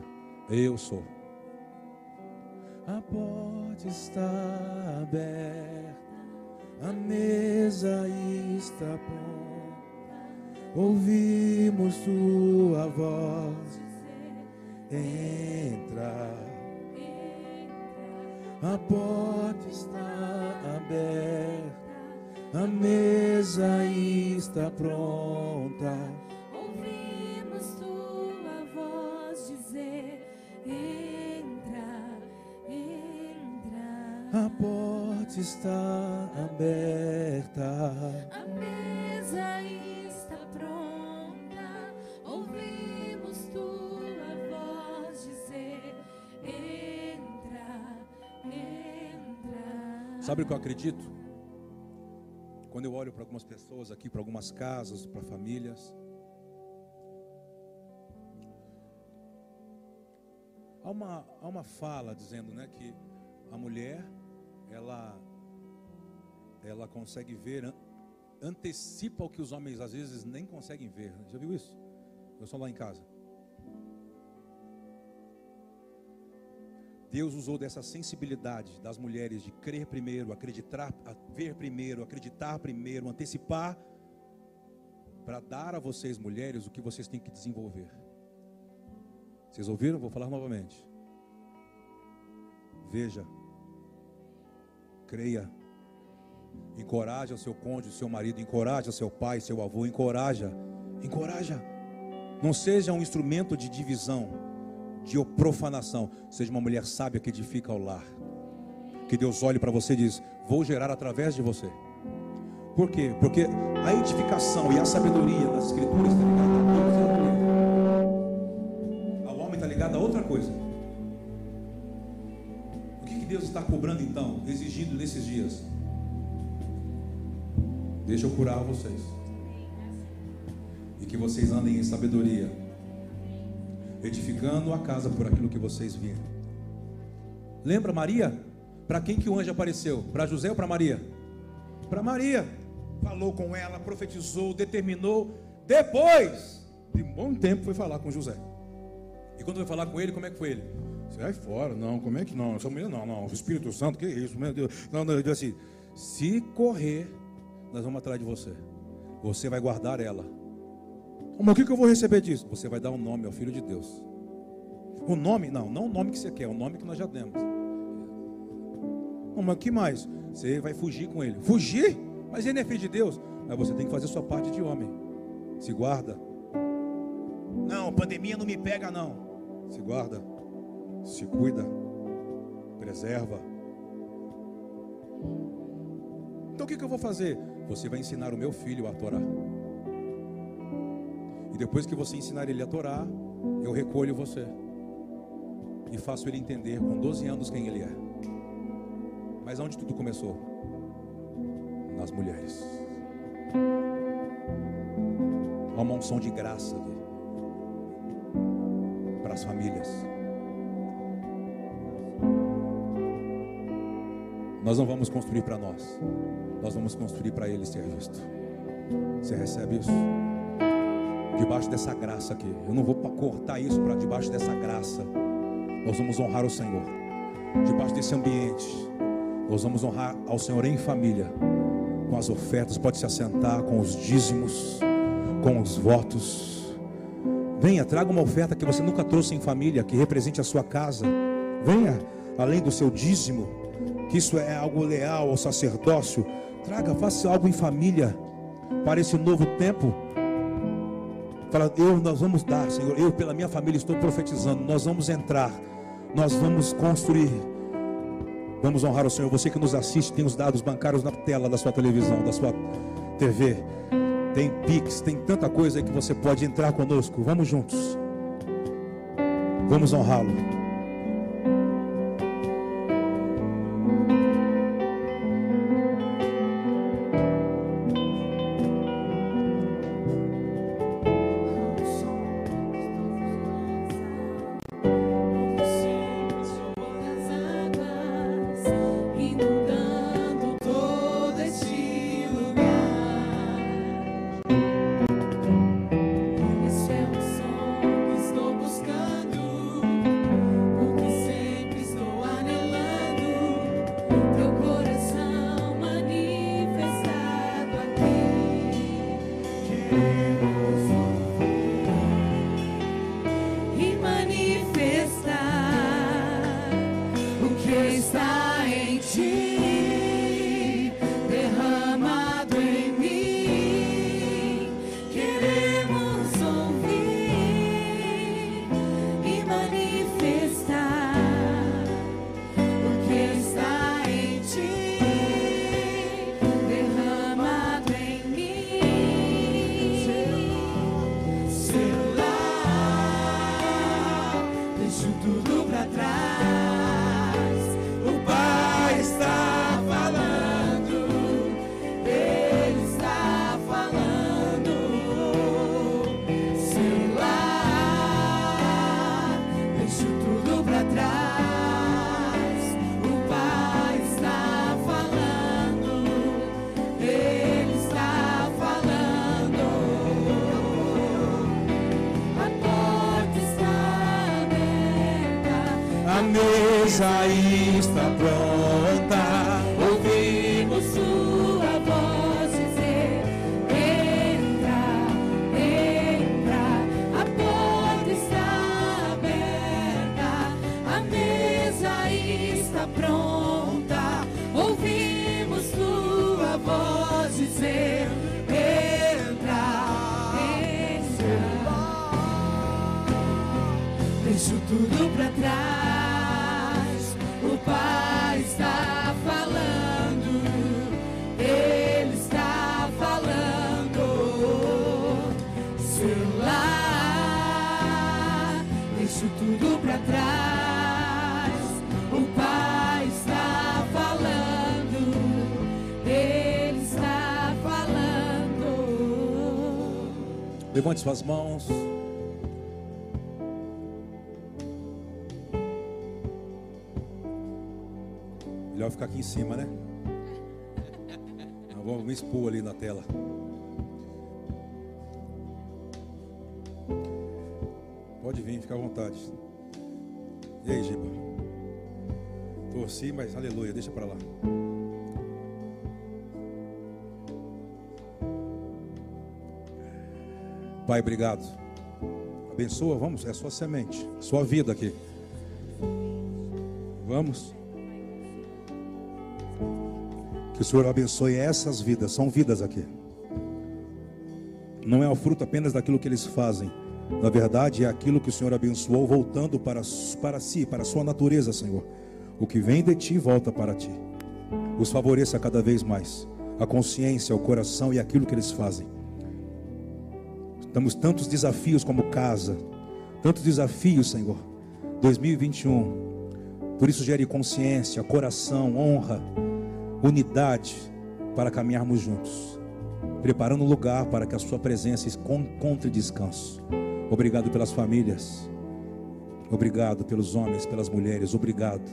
Eu sou. A porta está aberta, a mesa está pronta. Ouvimos tua voz. Entra. A porta está aberta. A mesa está pronta. Entra, entra. A porta está aberta. A mesa está pronta. Ouvimos tua voz dizer: entra, entra. Sabe o que eu acredito? Quando eu olho para algumas pessoas aqui, para algumas casas, para famílias, há uma, há uma fala dizendo né, que a mulher ela, ela consegue ver, an- antecipa o que os homens às vezes nem conseguem ver. Já viu isso? Eu sou lá em casa. Deus usou dessa sensibilidade das mulheres de crer primeiro, acreditar, ver primeiro, acreditar primeiro, antecipar, para dar a vocês, mulheres, o que vocês têm que desenvolver. Vocês ouviram? Vou falar novamente. Veja, creia, encoraja o seu cônjuge, seu marido, encoraja seu pai, seu avô, encoraja, encoraja. Não seja um instrumento de divisão, de profanação. Seja uma mulher sábia que edifica o lar. Que Deus olhe para você e diz: Vou gerar através de você. Por quê? Porque a edificação e a sabedoria das escrituras está ligada a outra coisa. Ligada a outra coisa. O que, que Deus está cobrando então, exigindo nesses dias? Deixa eu curar vocês. E que vocês andem em sabedoria, edificando a casa por aquilo que vocês viram. Lembra Maria? Para quem que o anjo apareceu? Para José ou para Maria? Para Maria. Falou com ela, profetizou, determinou. Depois de um bom tempo foi falar com José. E quando foi falar com ele, como é que foi ele? Sai fora, não, como é que não? Essa mulher não, não, o Espírito Santo, que isso, meu Deus. Não, não, ele disse assim: se correr, nós vamos atrás de você. Você vai guardar ela. Mas o que, que eu vou receber disso? Você vai dar um nome ao Filho de Deus. O nome, não, não o nome que você quer, o nome que nós já demos. Mas que mais? Você vai fugir com ele. Fugir? Mas ele é filho de Deus. Mas você tem que fazer sua parte de homem. Se guarda. Não, pandemia não me pega, não. Se guarda. Se cuida. Preserva. Então o que, que eu vou fazer? Você vai ensinar o meu filho a Torá. E depois que você ensinar ele a Torá, eu recolho você. E faço ele entender com 12 anos quem ele é. Mas onde tudo começou? Nas mulheres. Uma unção de graça famílias. Nós não vamos construir para nós. Nós vamos construir para ele ser visto. Você recebe isso? Debaixo dessa graça aqui. Eu não vou cortar isso para debaixo dessa graça. Nós vamos honrar o Senhor. Debaixo desse ambiente. Nós vamos honrar ao Senhor em família. Com as ofertas. Pode se assentar com os dízimos. Com os votos. Venha, traga uma oferta que você nunca trouxe em família. Que represente a sua casa. Venha, além do seu dízimo. Que isso é algo leal ao sacerdócio. Traga, faça algo em família. Para esse novo tempo. Fala, eu, nós vamos dar, Senhor. Eu, pela minha família, estou profetizando. Nós vamos entrar. Nós vamos construir. Vamos honrar o Senhor. Você que nos assiste, tem os dados bancários na tela da sua televisão, da sua TV. Tem Pix, tem tanta coisa aí que você pode entrar conosco. Vamos juntos. Vamos honrá-lo. Mesa está pronta. Ouvimos sua voz dizer: Entra, entra. A porta está aberta. A mesa está pronta. Ouvimos sua voz dizer: Entra, entra. Deixo tudo Levante suas mãos. Melhor ficar aqui em cima, né? Não vamos me expor ali na tela. Pode vir, fica à vontade. E aí, Giba? Torci, mas aleluia, deixa pra lá. Pai, obrigado. Abençoa, vamos, é sua semente, sua vida aqui. Vamos. Que o Senhor abençoe essas vidas, são vidas aqui. Não é o fruto apenas daquilo que eles fazem. Na verdade, é aquilo que o Senhor abençoou, voltando para, para si, para a sua natureza, Senhor. O que vem de ti volta para ti. Os favoreça cada vez mais. A consciência, o coração e aquilo que eles fazem. Temos tantos desafios como casa, tantos desafios, Senhor. 2021. Por isso gere consciência, coração, honra, unidade para caminharmos juntos, preparando um lugar para que a sua presença encontre descanso. Obrigado pelas famílias. Obrigado pelos homens, pelas mulheres. Obrigado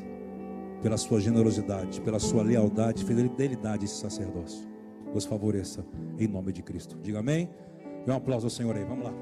pela sua generosidade, pela sua lealdade, fidelidade esse sacerdócio. Os favoreça em nome de Cristo. Diga amém. Dê um aplauso ao Senhor aí. Vamos lá.